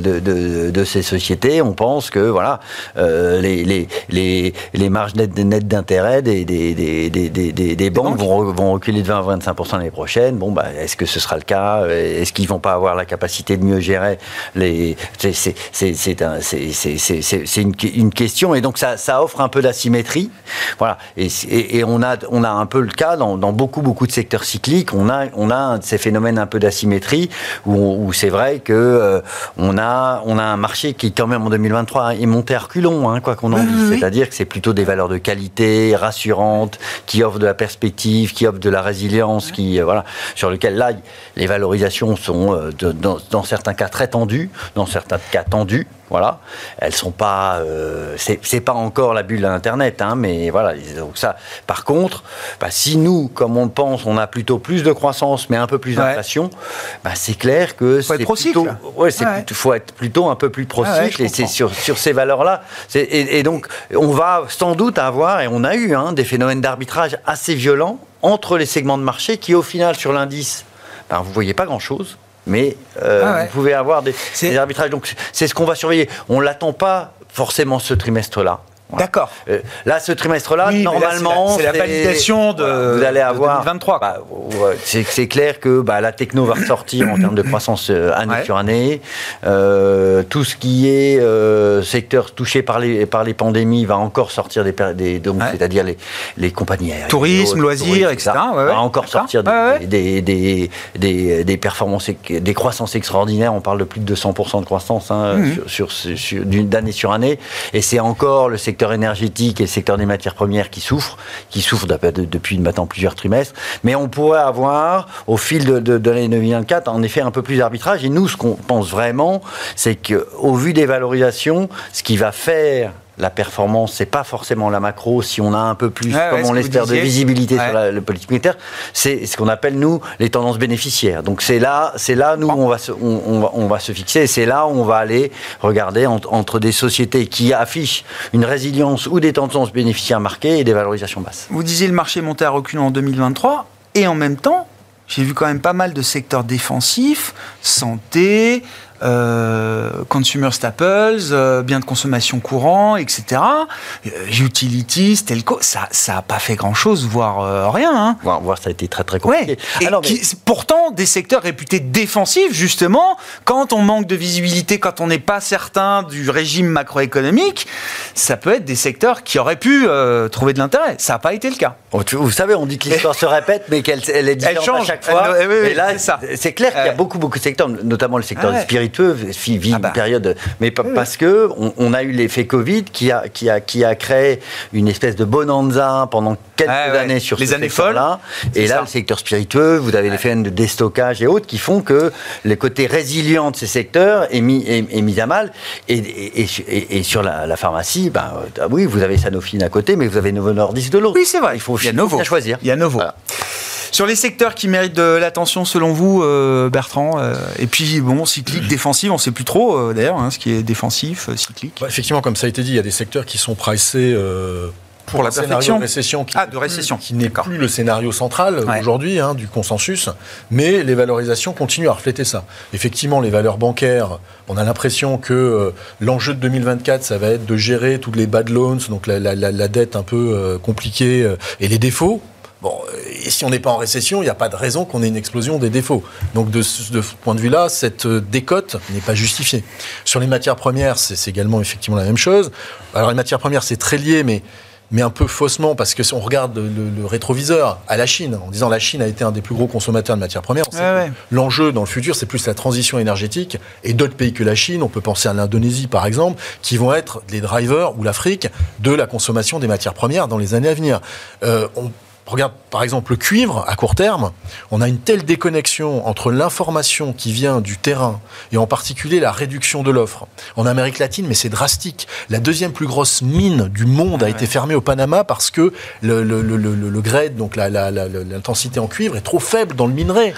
de, de, de, ces sociétés. On pense que voilà, euh, les, les, les, les, marges nettes, nettes d'intérêt des, des, des, des, des banques, Vont, vont, reculer de 20 à 25% l'année prochaine. Bon, bah, est-ce que ce sera le cas? Est-ce qu'ils vont pas avoir la capacité de mieux gérer les C'est un, une, une question et donc ça, ça offre un peu d'asymétrie. Voilà. Et, et, et, on a on a un peu le cas dans, dans beaucoup beaucoup de secteurs cycliques. On a on a ces phénomènes un peu d'asymétrie où, où c'est vrai que euh, on a on a un marché qui quand même en 2023 est monté à reculons, hein, quoi qu'on en dise. C'est-à-dire que c'est plutôt des valeurs de qualité rassurantes qui offrent de la perspective, qui offrent de la résilience, qui euh, voilà sur lequel là les valorisations sont euh, de, dans, dans certains cas très tendues, dans certains cas tendues. Voilà, elles sont pas, euh, c'est pas encore la bulle d'Internet, hein, mais voilà. Donc ça, par contre, bah, si nous, comme on le pense, on a plutôt plus de croissance, mais un peu plus d'inflation, ouais. bah, c'est clair que c'est plutôt, ouais, c'est ouais. faut être plutôt un peu plus pro-cycle, et c'est sur, sur ces valeurs-là. Et, et, donc, on va sans doute avoir, et on a eu hein, des phénomènes d'arbitrage assez violents entre les segments de marché qui, au final, sur l'indice, ben, vous voyez pas grand-chose mais euh, ah ouais. vous pouvez avoir des, des arbitrages. Donc c'est ce qu'on va surveiller. On ne l'attend pas forcément ce trimestre-là. Voilà. D'accord. Euh, là, ce trimestre-là, oui, normalement, c'est la, la, validation de, vous allez avoir, 2023. Bah, ouais, c'est clair que bah, la techno va ressortir en termes de croissance euh, année ouais. sur année. Euh, tout ce qui est euh, secteur touché par les par les pandémies va encore sortir des, des donc ouais. c'est-à-dire les les compagnies aériennes, tourisme, loisirs, etc. va encore sortir des, des, des, des, des performances, des croissances extraordinaires. On parle de plus de 200% de croissance hein, mmh. sur, sur, sur d'année sur année, et c'est encore le secteur énergétique et le secteur des matières premières qui souffrent, qui souffrent depuis maintenant plusieurs trimestres. Mais on pourrait avoir, au fil de, de, de l'année 2024, en effet un peu plus d'arbitrage. Et nous, ce qu'on pense vraiment, c'est qu'au vu des valorisations, ce qui va faire la performance, c'est pas forcément la macro. Si on a un peu plus, ouais, comme ouais, on l'espère, de visibilité ouais. sur la, le politique monétaire, c'est ce qu'on appelle nous les tendances bénéficiaires. Donc c'est là, c'est là nous on va se, on, on, va, on va se fixer. Et c'est là où on va aller regarder entre, entre, des sociétés qui affichent une résilience ou des tendances bénéficiaires marquées et des valorisations basses. Vous disiez le marché montait à reculons en 2023 et en même temps, j'ai vu quand même pas mal de secteurs défensifs, santé, consumer staples, euh, biens de consommation courant, etc. Euh, utilities, telco, ça ça a pas fait grand chose, voire euh, rien. Hein. Voir, voir, ça a été très très compliqué. Ouais. Alors, qui, mais... pourtant des secteurs réputés défensifs justement, quand on manque de visibilité, quand on n'est pas certain du régime macroéconomique, ça peut être des secteurs qui auraient pu euh, trouver de l'intérêt. Ça n'a pas été le cas. Oh, tu, vous savez, on dit que l'histoire se répète, mais qu'elle elle est différente elle change. à chaque fois. Elle, oui, oui, et là, c'est clair qu'il y a beaucoup beaucoup de secteurs, notamment le secteur ah ouais. Spiritueux vit ah bah. une période, mais oui, parce que on, on, a eu l'effet Covid qui a, qui, a, qui a créé une espèce de bonanza pendant quelques ah années sur les ce années folles. Là. Et là, ça. le secteur spiritueux, vous avez les phénomènes de déstockage et autres qui font que le côté résilient de ces secteurs est mis, est, est mis à mal. Et, et, et, et sur la, la pharmacie, ben, oui, vous avez Sanofi d'un côté, mais vous avez Novo Nordisk de l'autre. Oui, c'est vrai. Il faut il y a Novo. bien choisir. Il y a Novo. Voilà. Sur les secteurs qui méritent de l'attention selon vous, euh, Bertrand, euh, et puis bon, cyclique, on ne sait plus trop euh, d'ailleurs hein, ce qui est défensif, cyclique. Bah, effectivement, comme ça a été dit, il y a des secteurs qui sont pricés pour la perfection de récession qui, ah, de récession. qui n'est plus le scénario central ouais. aujourd'hui hein, du consensus, mais les valorisations continuent à refléter ça. Effectivement, les valeurs bancaires, on a l'impression que euh, l'enjeu de 2024, ça va être de gérer toutes les bad loans, donc la, la, la dette un peu euh, compliquée euh, et les défauts. Bon, et si on n'est pas en récession, il n'y a pas de raison qu'on ait une explosion des défauts. Donc de ce, de ce point de vue-là, cette décote n'est pas justifiée. Sur les matières premières, c'est également effectivement la même chose. Alors les matières premières, c'est très lié, mais mais un peu faussement, parce que si on regarde le, le, rétroviseur à la Chine, en disant la Chine a été un des plus gros consommateurs de matières premières, ouais. l'enjeu dans le futur, c'est plus la transition énergétique, et d'autres pays que la Chine, on peut penser à l'Indonésie par exemple, qui vont être les drivers, ou l'Afrique, de la consommation des matières premières dans les années à venir. Euh, on regarde par exemple le cuivre à court terme, on a une telle déconnexion entre l'information qui vient du terrain et en particulier la réduction de l'offre. En Amérique latine, mais c'est drastique. La deuxième plus grosse mine du monde ah, a ouais. été fermée au Panama parce que le, le, le, le grade, donc l'intensité en cuivre, est trop faible dans le minerai.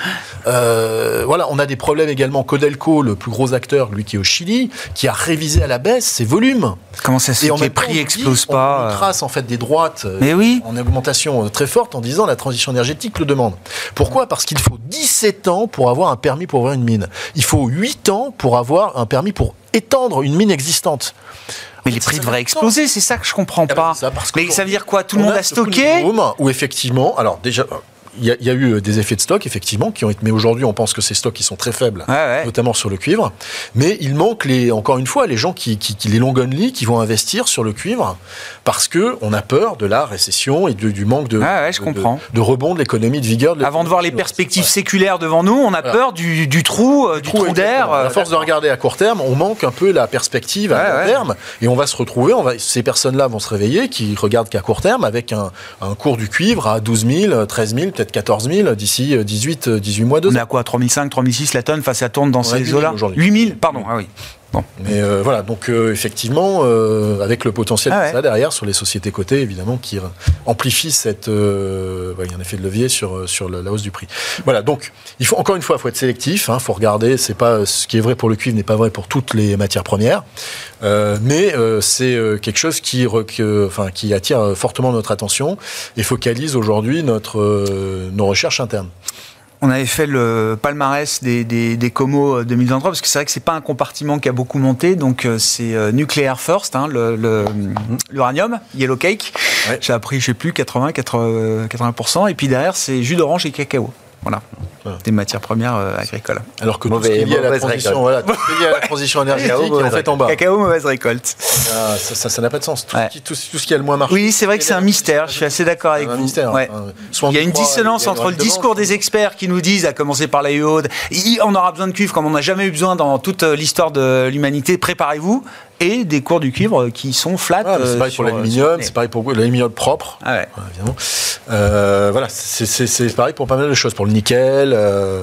Euh, voilà, on a des problèmes également. Codelco, le plus gros acteur, lui qui est au Chili, qui a révisé à la baisse ses volumes. Comment ça se fait que les prix n'explosent pas On, on trace en fait des droites mais oui. en augmentation très forte en disant la transition énergétique le demande. Pourquoi? Parce qu'il faut 17 ans pour avoir un permis pour ouvrir une mine. Il faut 8 ans pour avoir un permis pour étendre une mine existante. Mais les prix devraient exploser, c'est ça que je comprends Ah ben, pas. ça, parce que mais ça veut dire quoi? Tout le On monde a a stocké? Où effectivement, alors déjà, il y, a- il y a eu des effets de stock, effectivement, qui ont été. Mais aujourd'hui, on pense que ces stocks, ils sont très faibles, Ouais, ouais. notamment sur le cuivre. Mais il manque, les, encore une fois, les gens qui, qui, qui- les long only, qui vont investir sur le cuivre, parce que on a peur de la récession et du, du manque de, Ouais, je de- comprends. de, de rebond de l'économie, de vigueur. De Avant de voir les perspectives séculaires devant nous, on a Voilà. peur du, du trou, euh, du trou d'air. exactement. euh, À force de regarder à court terme, on manque un peu la perspective à long terme. Et on va se retrouver, on va, ces personnes-là vont se réveiller, qui regardent qu'à court terme, avec un, un cours du cuivre à 12 000, 13 000, peut-être 14 000 d'ici euh, 18, 18 mois, 2 On ans. est à quoi 3005, 3006 la tonne Enfin, ça tourne dans On à ces 8000 eaux-là? aujourd'hui. 8000 Pardon, ah oui. Mais euh, voilà, donc euh, effectivement, euh, avec le potentiel Ah que ouais. ça a derrière sur les sociétés cotées, évidemment, qui euh, amplifie cette, euh, ouais, il y a un effet de levier sur euh, sur la, la hausse du prix. Voilà, donc il faut encore une fois, il faut être sélectif, il faut regarder. C'est pas ce qui est vrai pour le cuivre n'est pas vrai pour toutes les matières premières, Euh, mais euh, c'est euh, quelque chose qui, que- enfin, qui attire euh, fortement notre attention et focalise aujourd'hui notre euh, nos recherches internes. On avait fait le palmarès des, des, des Como euh, 2023 parce que c'est vrai que c'est pas un compartiment qui a beaucoup monté, donc euh, c'est euh, nucléaire first, hein, le- le- l'uranium, yellow cake. Ouais. J'ai appris, je sais plus, 80, 80, 80%, et puis derrière c'est jus d'orange et cacao. Voilà. Des matières premières euh, agricoles. Alors que Mauvais- tout ce qui est lié à la mauvaise transition, récolte. voilà, tout ce qui est lié à la transition énergétique est en fait en bas. Cacao, mauvaise récolte. Ah, ça n'a pas de sens. Tout, Ouais. ce qui, tout, tout ce qui a le moins marché. Oui, c'est vrai que c'est un mystère. Je suis assez d'accord avec un vous. mystère. Ouais. Hein. Il y a une croit, dissonance entre le discours des experts qui nous disent, à commencer par la UOD, il- on aura besoin de cuivre comme on n'a jamais eu besoin dans toute euh, l'histoire de l'humanité, préparez-vous, et des cours du cuivre qui sont flats. Ah, c'est euh, pareil pour l'aluminium, c'est pareil pour l'aluminium propre. Ah ouais. Évidemment. Euh, voilà, c'est pareil pour pas mal de choses, pour le nickel, euh,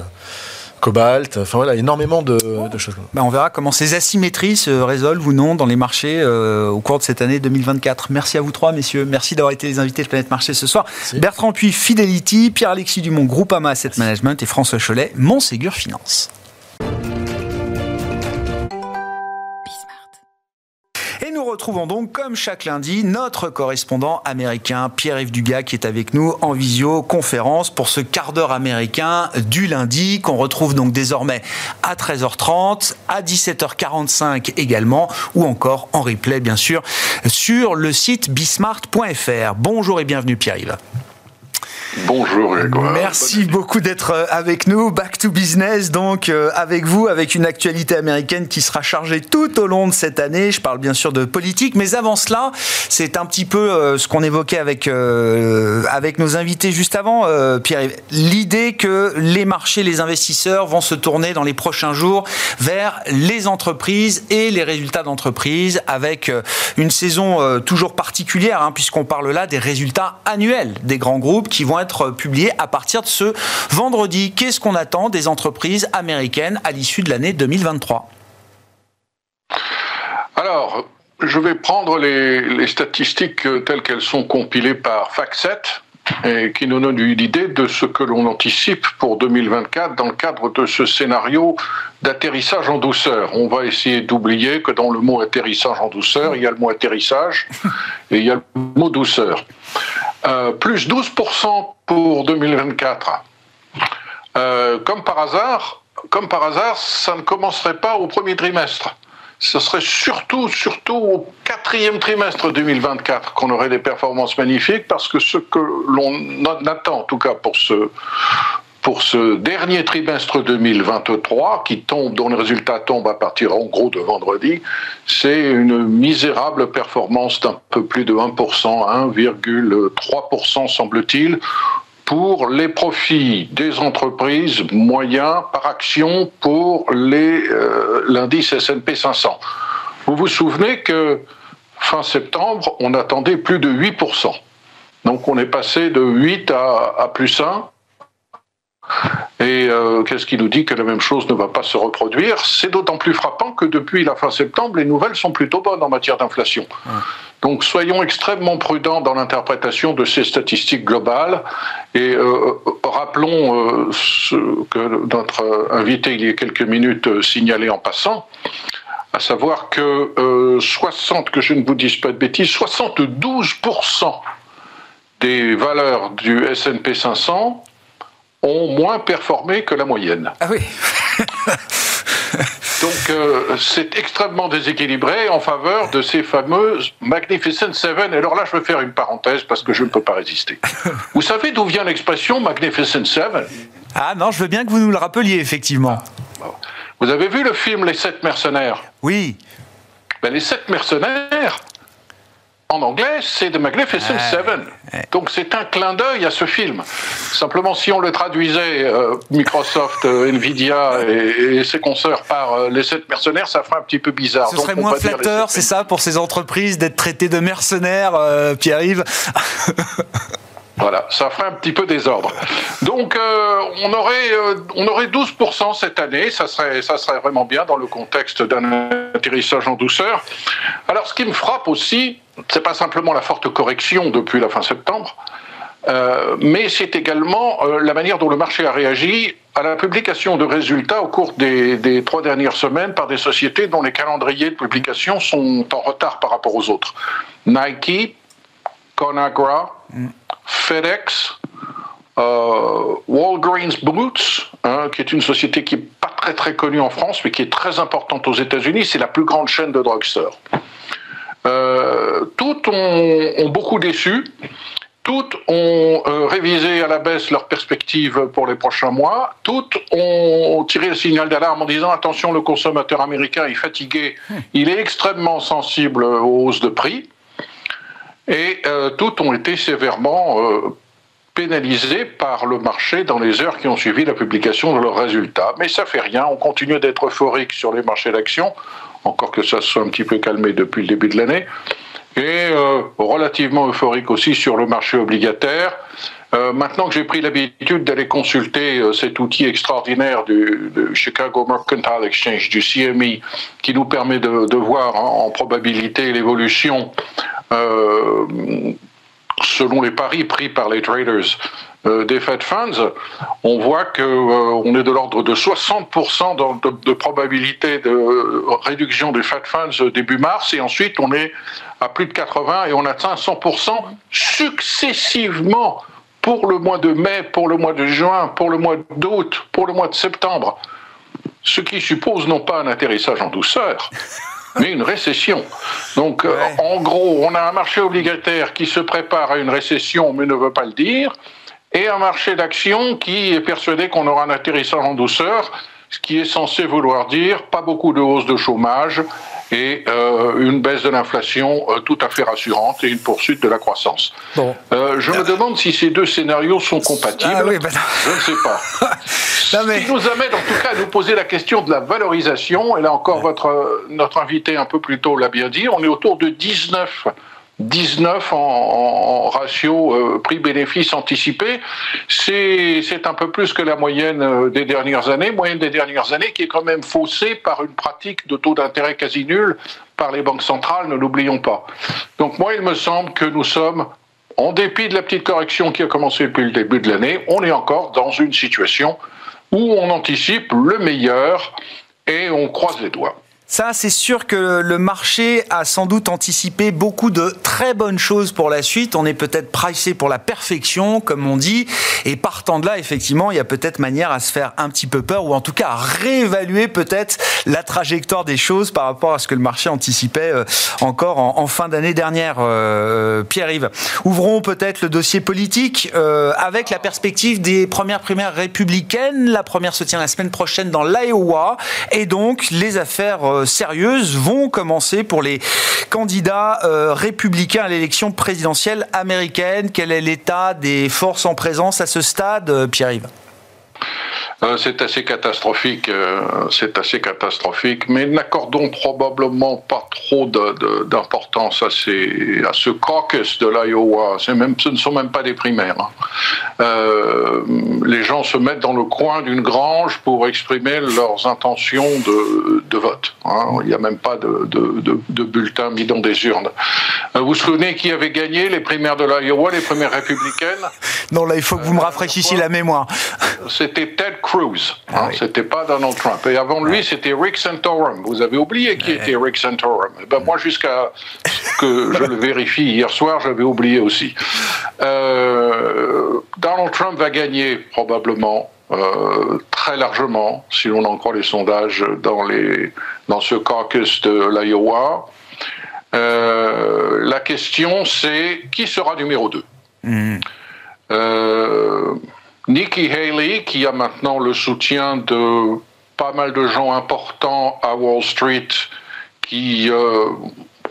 cobalt, enfin voilà, énormément de, de choses. Ben, on verra comment ces asymétries se résolvent ou non dans les marchés euh, au cours de cette année 2024. Merci à vous trois, messieurs. Merci d'avoir été les invités de Planète Marché ce soir. Merci. Bertrand Puy, Fidelity, Pierre-Alexis Dumont, Groupama Asset Management et François Cholet, Montségur Finance. Retrouvons donc, comme chaque lundi, notre correspondant américain, Pierre-Yves Dugas, qui est avec nous en visioconférence pour ce quart d'heure américain du lundi, qu'on retrouve donc désormais à 13h30, à 17h45 également, ou encore en replay, bien sûr, sur le site bismart.fr. Bonjour et bienvenue, Pierre-Yves. Bonjour Grégoire. Merci beaucoup d'être euh, avec nous. Back to business, donc euh, avec vous, avec une actualité américaine qui sera chargée tout au long de cette année. Je parle bien sûr de politique, mais avant cela, c'est un petit peu euh, ce qu'on évoquait avec avec nos invités juste avant, euh, Pierre. L'idée que les marchés, les investisseurs vont se tourner dans les prochains jours vers les entreprises et les résultats d'entreprise, avec une saison toujours particulière, hein, puisqu'on parle là des résultats annuels des grands groupes qui vont être publiés à partir de ce vendredi. Qu'est-ce qu'on attend des entreprises américaines à l'issue de l'année 2023 Alors, je vais prendre les, statistiques euh, telles qu'elles sont compilées par FactSet et qui nous donnent une idée de ce que l'on anticipe pour 2024 dans le cadre de ce scénario d'atterrissage en douceur. On va essayer d'oublier que dans le mot atterrissage en douceur, il y a le mot atterrissage et il y a le mot douceur. Euh, plus 12% pour 2024. Euh, comme par hasard, comme par hasard, ça ne commencerait pas au premier trimestre. Ce serait surtout, surtout au quatrième trimestre 2024 qu'on aurait des performances magnifiques, parce que ce que l'on attend, en tout cas pour ce, pour ce dernier trimestre 2023, qui tombe, dont les résultats tombent à partir en gros de vendredi, c'est une misérable performance d'un peu plus de 1%, 1,3% semble-t-il, pour les profits des entreprises moyens par action pour euh, l'indice S&P 500. Vous vous souvenez que fin septembre, on attendait plus de 8%. Donc on est passé de 8 à, à plus 1. Et euh, qu'est-ce qui nous dit que la même chose ne va pas se reproduire? C'est d'autant plus frappant que depuis la fin septembre, les nouvelles sont plutôt bonnes en matière d'inflation. Donc soyons extrêmement prudents dans l'interprétation de ces statistiques globales. Et euh, rappelons euh, ce que notre invité il y a quelques minutes signalait en passant, à savoir que euh, 60, que je ne vous dise pas de bêtises, 72% des valeurs du S&P 500 ont moins performé que la moyenne. Ah oui. Donc euh, c'est extrêmement déséquilibré en faveur de ces fameuses Magnificent Seven. Et alors là, je veux faire une parenthèse parce que je ne peux pas résister. Vous savez d'où vient l'expression Magnificent Seven? Ah non, je veux bien que vous nous le rappeliez, effectivement. Vous avez vu le film Les Sept Mercenaires? Oui. Ben, les Sept Mercenaires, en anglais, c'est The Magnificent Seven. Donc c'est un clin d'œil à ce film. Simplement, si on le traduisait, euh, Microsoft, euh, Nvidia et, ses consoeurs par euh, les sept mercenaires, ça ferait un petit peu bizarre. Ce serait moins flatteur, c'est ça, pour ces entreprises d'être traitées de mercenaires, Pierre-Yves? Voilà, ça ferait un petit peu désordre. Donc, on, aurait, on aurait 12% cette année, ça serait, ça serait vraiment bien dans le contexte d'un atterrissage en douceur. Alors, ce qui me frappe aussi, c'est pas simplement la forte correction depuis la fin septembre, euh, mais c'est également euh, la manière dont le marché a réagi à la publication de résultats au cours des, trois dernières semaines par des sociétés dont les calendriers de publication sont en retard par rapport aux autres. Nike, Conagra, FedEx, euh, Walgreens Boots, hein, qui est une société qui n'est pas très très connue en France, mais qui est très importante aux États-Unis, c'est la plus grande chaîne de drugstores. Euh, toutes ont, beaucoup déçu. Toutes ont euh, révisé à la baisse leurs perspectives pour les prochains mois. Toutes ont tiré le signal d'alarme en disant attention, le consommateur américain est fatigué, hmm. il est extrêmement sensible aux hausses de prix. Et euh, toutes ont été sévèrement pénalisées par le marché dans les heures qui ont suivi la publication de leurs résultats. Mais ça fait rien, on continue d'être euphorique sur les marchés d'actions encore que ça se soit un petit peu calmé depuis le début de l'année, et euh, relativement euphorique aussi sur le marché obligataire. Euh, maintenant que j'ai pris l'habitude d'aller consulter euh, cet outil extraordinaire du, Chicago Mercantile Exchange, du CME, qui nous permet de, voir en, probabilité l'évolution selon les paris pris par les traders euh, des Fed Funds, on voit qu'on euh, est de l'ordre de 60% de, de, probabilité de réduction des Fed Funds début mars, et ensuite on est à plus de 80 et on atteint 100% successivement pour le mois de mai, pour le mois de juin, pour le mois d'août, pour le mois de septembre. Ce qui suppose non pas un atterrissage en douceur, mais une récession. Donc, euh, en gros, on a un marché obligataire qui se prépare à une récession, mais ne veut pas le dire et un marché d'action qui est persuadé qu'on aura un atterrissage en douceur, ce qui est censé vouloir dire pas beaucoup de hausse de chômage et euh, une baisse de l'inflation euh, tout à fait rassurante et une poursuite de la croissance. Bon. Euh, je me demande si ces deux scénarios sont compatibles. Ah oui, ben je ne sais pas. Ce qui nous amène en tout cas à nous poser la question de la valorisation. Et là encore, votre, notre invité un peu plus tôt l'a bien dit, on est autour de 19 19 en, ratio euh, prix-bénéfice anticipé. C'est un peu plus que la moyenne euh, des dernières années, moyenne des dernières années qui est quand même faussée par une pratique de taux d'intérêt quasi nul par les banques centrales, ne l'oublions pas. Donc moi, il me semble que nous sommes, en dépit de la petite correction qui a commencé depuis le début de l'année, on est encore dans une situation où on anticipe le meilleur et on croise les doigts. Ça, c'est sûr que le marché a sans doute anticipé beaucoup de très bonnes choses pour la suite. On est peut-être pricé pour la perfection, comme on dit. Et partant de là, effectivement, il y a peut-être manière à se faire un petit peu peur, ou en tout cas à réévaluer peut-être la trajectoire des choses par rapport à ce que le marché anticipait euh, encore en, fin d'année dernière. Euh, Pierre-Yves, ouvrons peut-être le dossier politique euh, avec la perspective des premières primaires républicaines. La première se tient la semaine prochaine dans l'Iowa. Et donc, les affaires euh, sérieuses vont commencer pour les candidats euh, républicains à l'élection présidentielle américaine. Quel est l'état des forces en présence à ce stade, euh, Pierre-Yves? Euh, c'est assez catastrophique, euh, c'est assez catastrophique, mais n'accordons probablement pas trop d'importance à, à ce caucus de l'Iowa. Ce ne sont même pas des primaires. Hein. Euh, les gens se mettent dans le coin d'une grange pour exprimer leurs intentions de, vote. Hein. Il n'y a même pas de, de, bulletin mis dans des urnes. vous vous souvenez qui avait gagné les primaires de l'Iowa, les primaires républicaines? Non, là, il faut que vous me rafraîchissiez la mémoire. C'était Ted Cruz. Hein, Ah oui. C'était pas Donald Trump. Et avant lui, c'était Rick Santorum. Vous avez oublié qui était Rick Santorum. Eh Ben, moi, jusqu'à ce que je le vérifie hier soir, j'avais oublié aussi. Euh, Donald Trump va gagner probablement euh, très largement, si l'on en croit les sondages, dans, les, dans ce caucus de l'Iowa. Euh, la question, c'est qui sera numéro 2 euh, Nikki Haley, qui a maintenant le soutien de pas mal de gens importants à Wall Street, qui euh,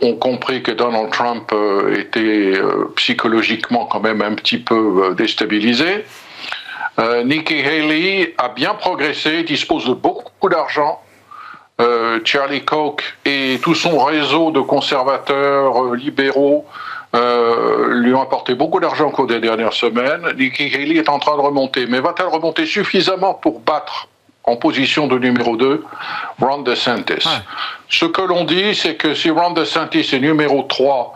ont compris que Donald Trump euh, était euh, psychologiquement quand même un petit peu déstabilisé. Nikki Haley a bien progressé, dispose de beaucoup d'argent. Charlie Koch et tout son réseau de conservateurs libéraux euh, lui ont apporté beaucoup d'argent au cours des dernières semaines. Nikki Haley est en train de remonter, mais va-t-elle remonter suffisamment pour battre en position de numéro 2 Ron DeSantis Ce que l'on dit, c'est que si Ron DeSantis est numéro 3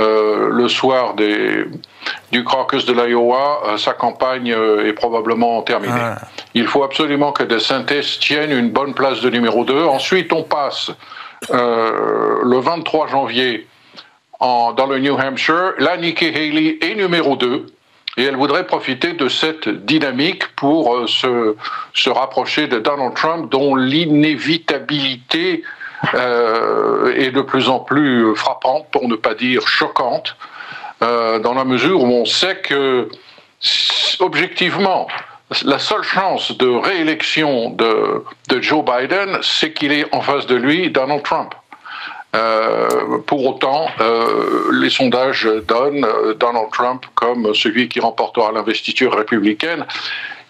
euh, le soir des, du caucus de l'Iowa, euh, sa campagne euh, est probablement terminée. Ah. Il faut absolument que DeSantis tienne une bonne place de numéro 2. Ensuite, on passe le 23 janvier dans le New Hampshire. Là, Nikki Haley est numéro 2. Et elle voudrait profiter de cette dynamique pour euh, se, se rapprocher de Donald Trump, dont l'inévitabilité euh, est de plus en plus frappante, pour ne pas dire choquante, euh, dans la mesure où on sait que, objectivement, la seule chance de réélection de, de Joe Biden, c'est qu'il est en face de lui Donald Trump. Euh, pour autant, euh, les sondages donnent euh, Donald Trump comme celui qui remportera l'investiture républicaine.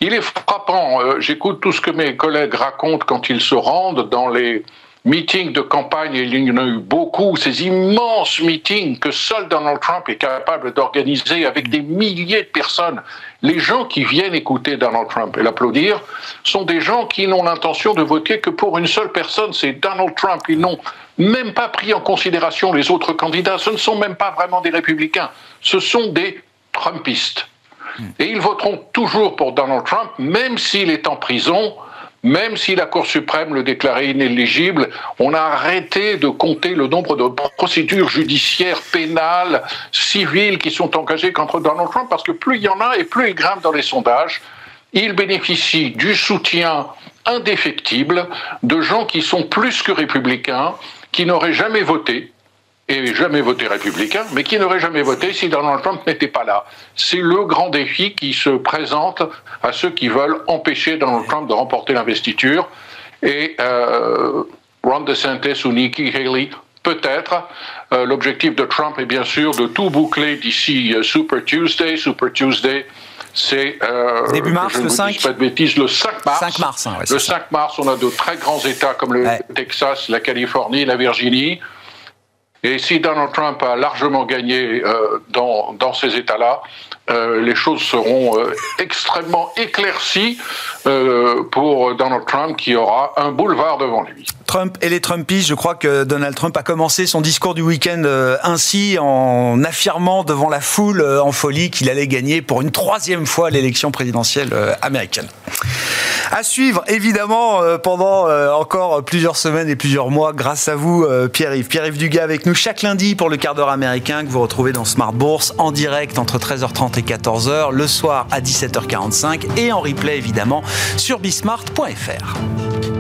Il est frappant. J'écoute tout ce que mes collègues racontent quand ils se rendent dans les meetings de campagne. et Il y en a eu beaucoup. Ces immenses meetings que seul Donald Trump est capable d'organiser avec des milliers de personnes. Les gens qui viennent écouter Donald Trump et l'applaudir sont des gens qui n'ont l'intention de voter que pour une seule personne, c'est Donald Trump. Ils n'ont même pas pris en considération les autres candidats. Ce ne sont même pas vraiment des républicains. Ce sont des Trumpistes. Et ils voteront toujours pour Donald Trump, même s'il est en prison, même si la Cour suprême le déclarait inéligible. On a arrêté de compter le nombre de procédures judiciaires, pénales, civiles qui sont engagées contre Donald Trump, parce que plus il y en a et plus il grimpe dans les sondages. Il bénéficie du soutien indéfectible de gens qui sont plus que républicains, qui n'auraient jamais voté, et jamais voté républicain, mais qui n'aurait jamais voté si Donald Trump n'était pas là. C'est le grand défi qui se présente à ceux qui veulent empêcher Donald Trump de remporter l'investiture. Et euh, Ron DeSantis ou Nikki Haley, peut-être. Euh, L'objectif de Trump est bien sûr de tout boucler d'ici euh, Super Tuesday. Super Tuesday, c'est euh, Début mars, je le vous 5? dise pas de bêtises, le 5 mars. 5 mars, hein, ouais, le c'est ça. 5 mars, on a de très grands États comme le Ouais. Texas, la Californie, la Virginie. Et si Donald Trump a largement gagné euh, dans, dans ces États-là, euh, les choses seront euh, extrêmement éclaircies euh, pour Donald Trump qui aura un boulevard devant lui. Trump et les Trumpistes, je crois que Donald Trump a commencé son discours du week-end ainsi en affirmant devant la foule en folie qu'il allait gagner pour une troisième fois l'élection présidentielle américaine. À suivre, évidemment, pendant encore plusieurs semaines et plusieurs mois, grâce à vous, Pierre-Yves. Pierre-Yves Dugas avec nous chaque lundi pour le quart d'heure américain que vous retrouvez dans Smart Bourse en direct entre 13h30 et 14h, le soir à 17h45 et en replay, évidemment, sur bismart.fr.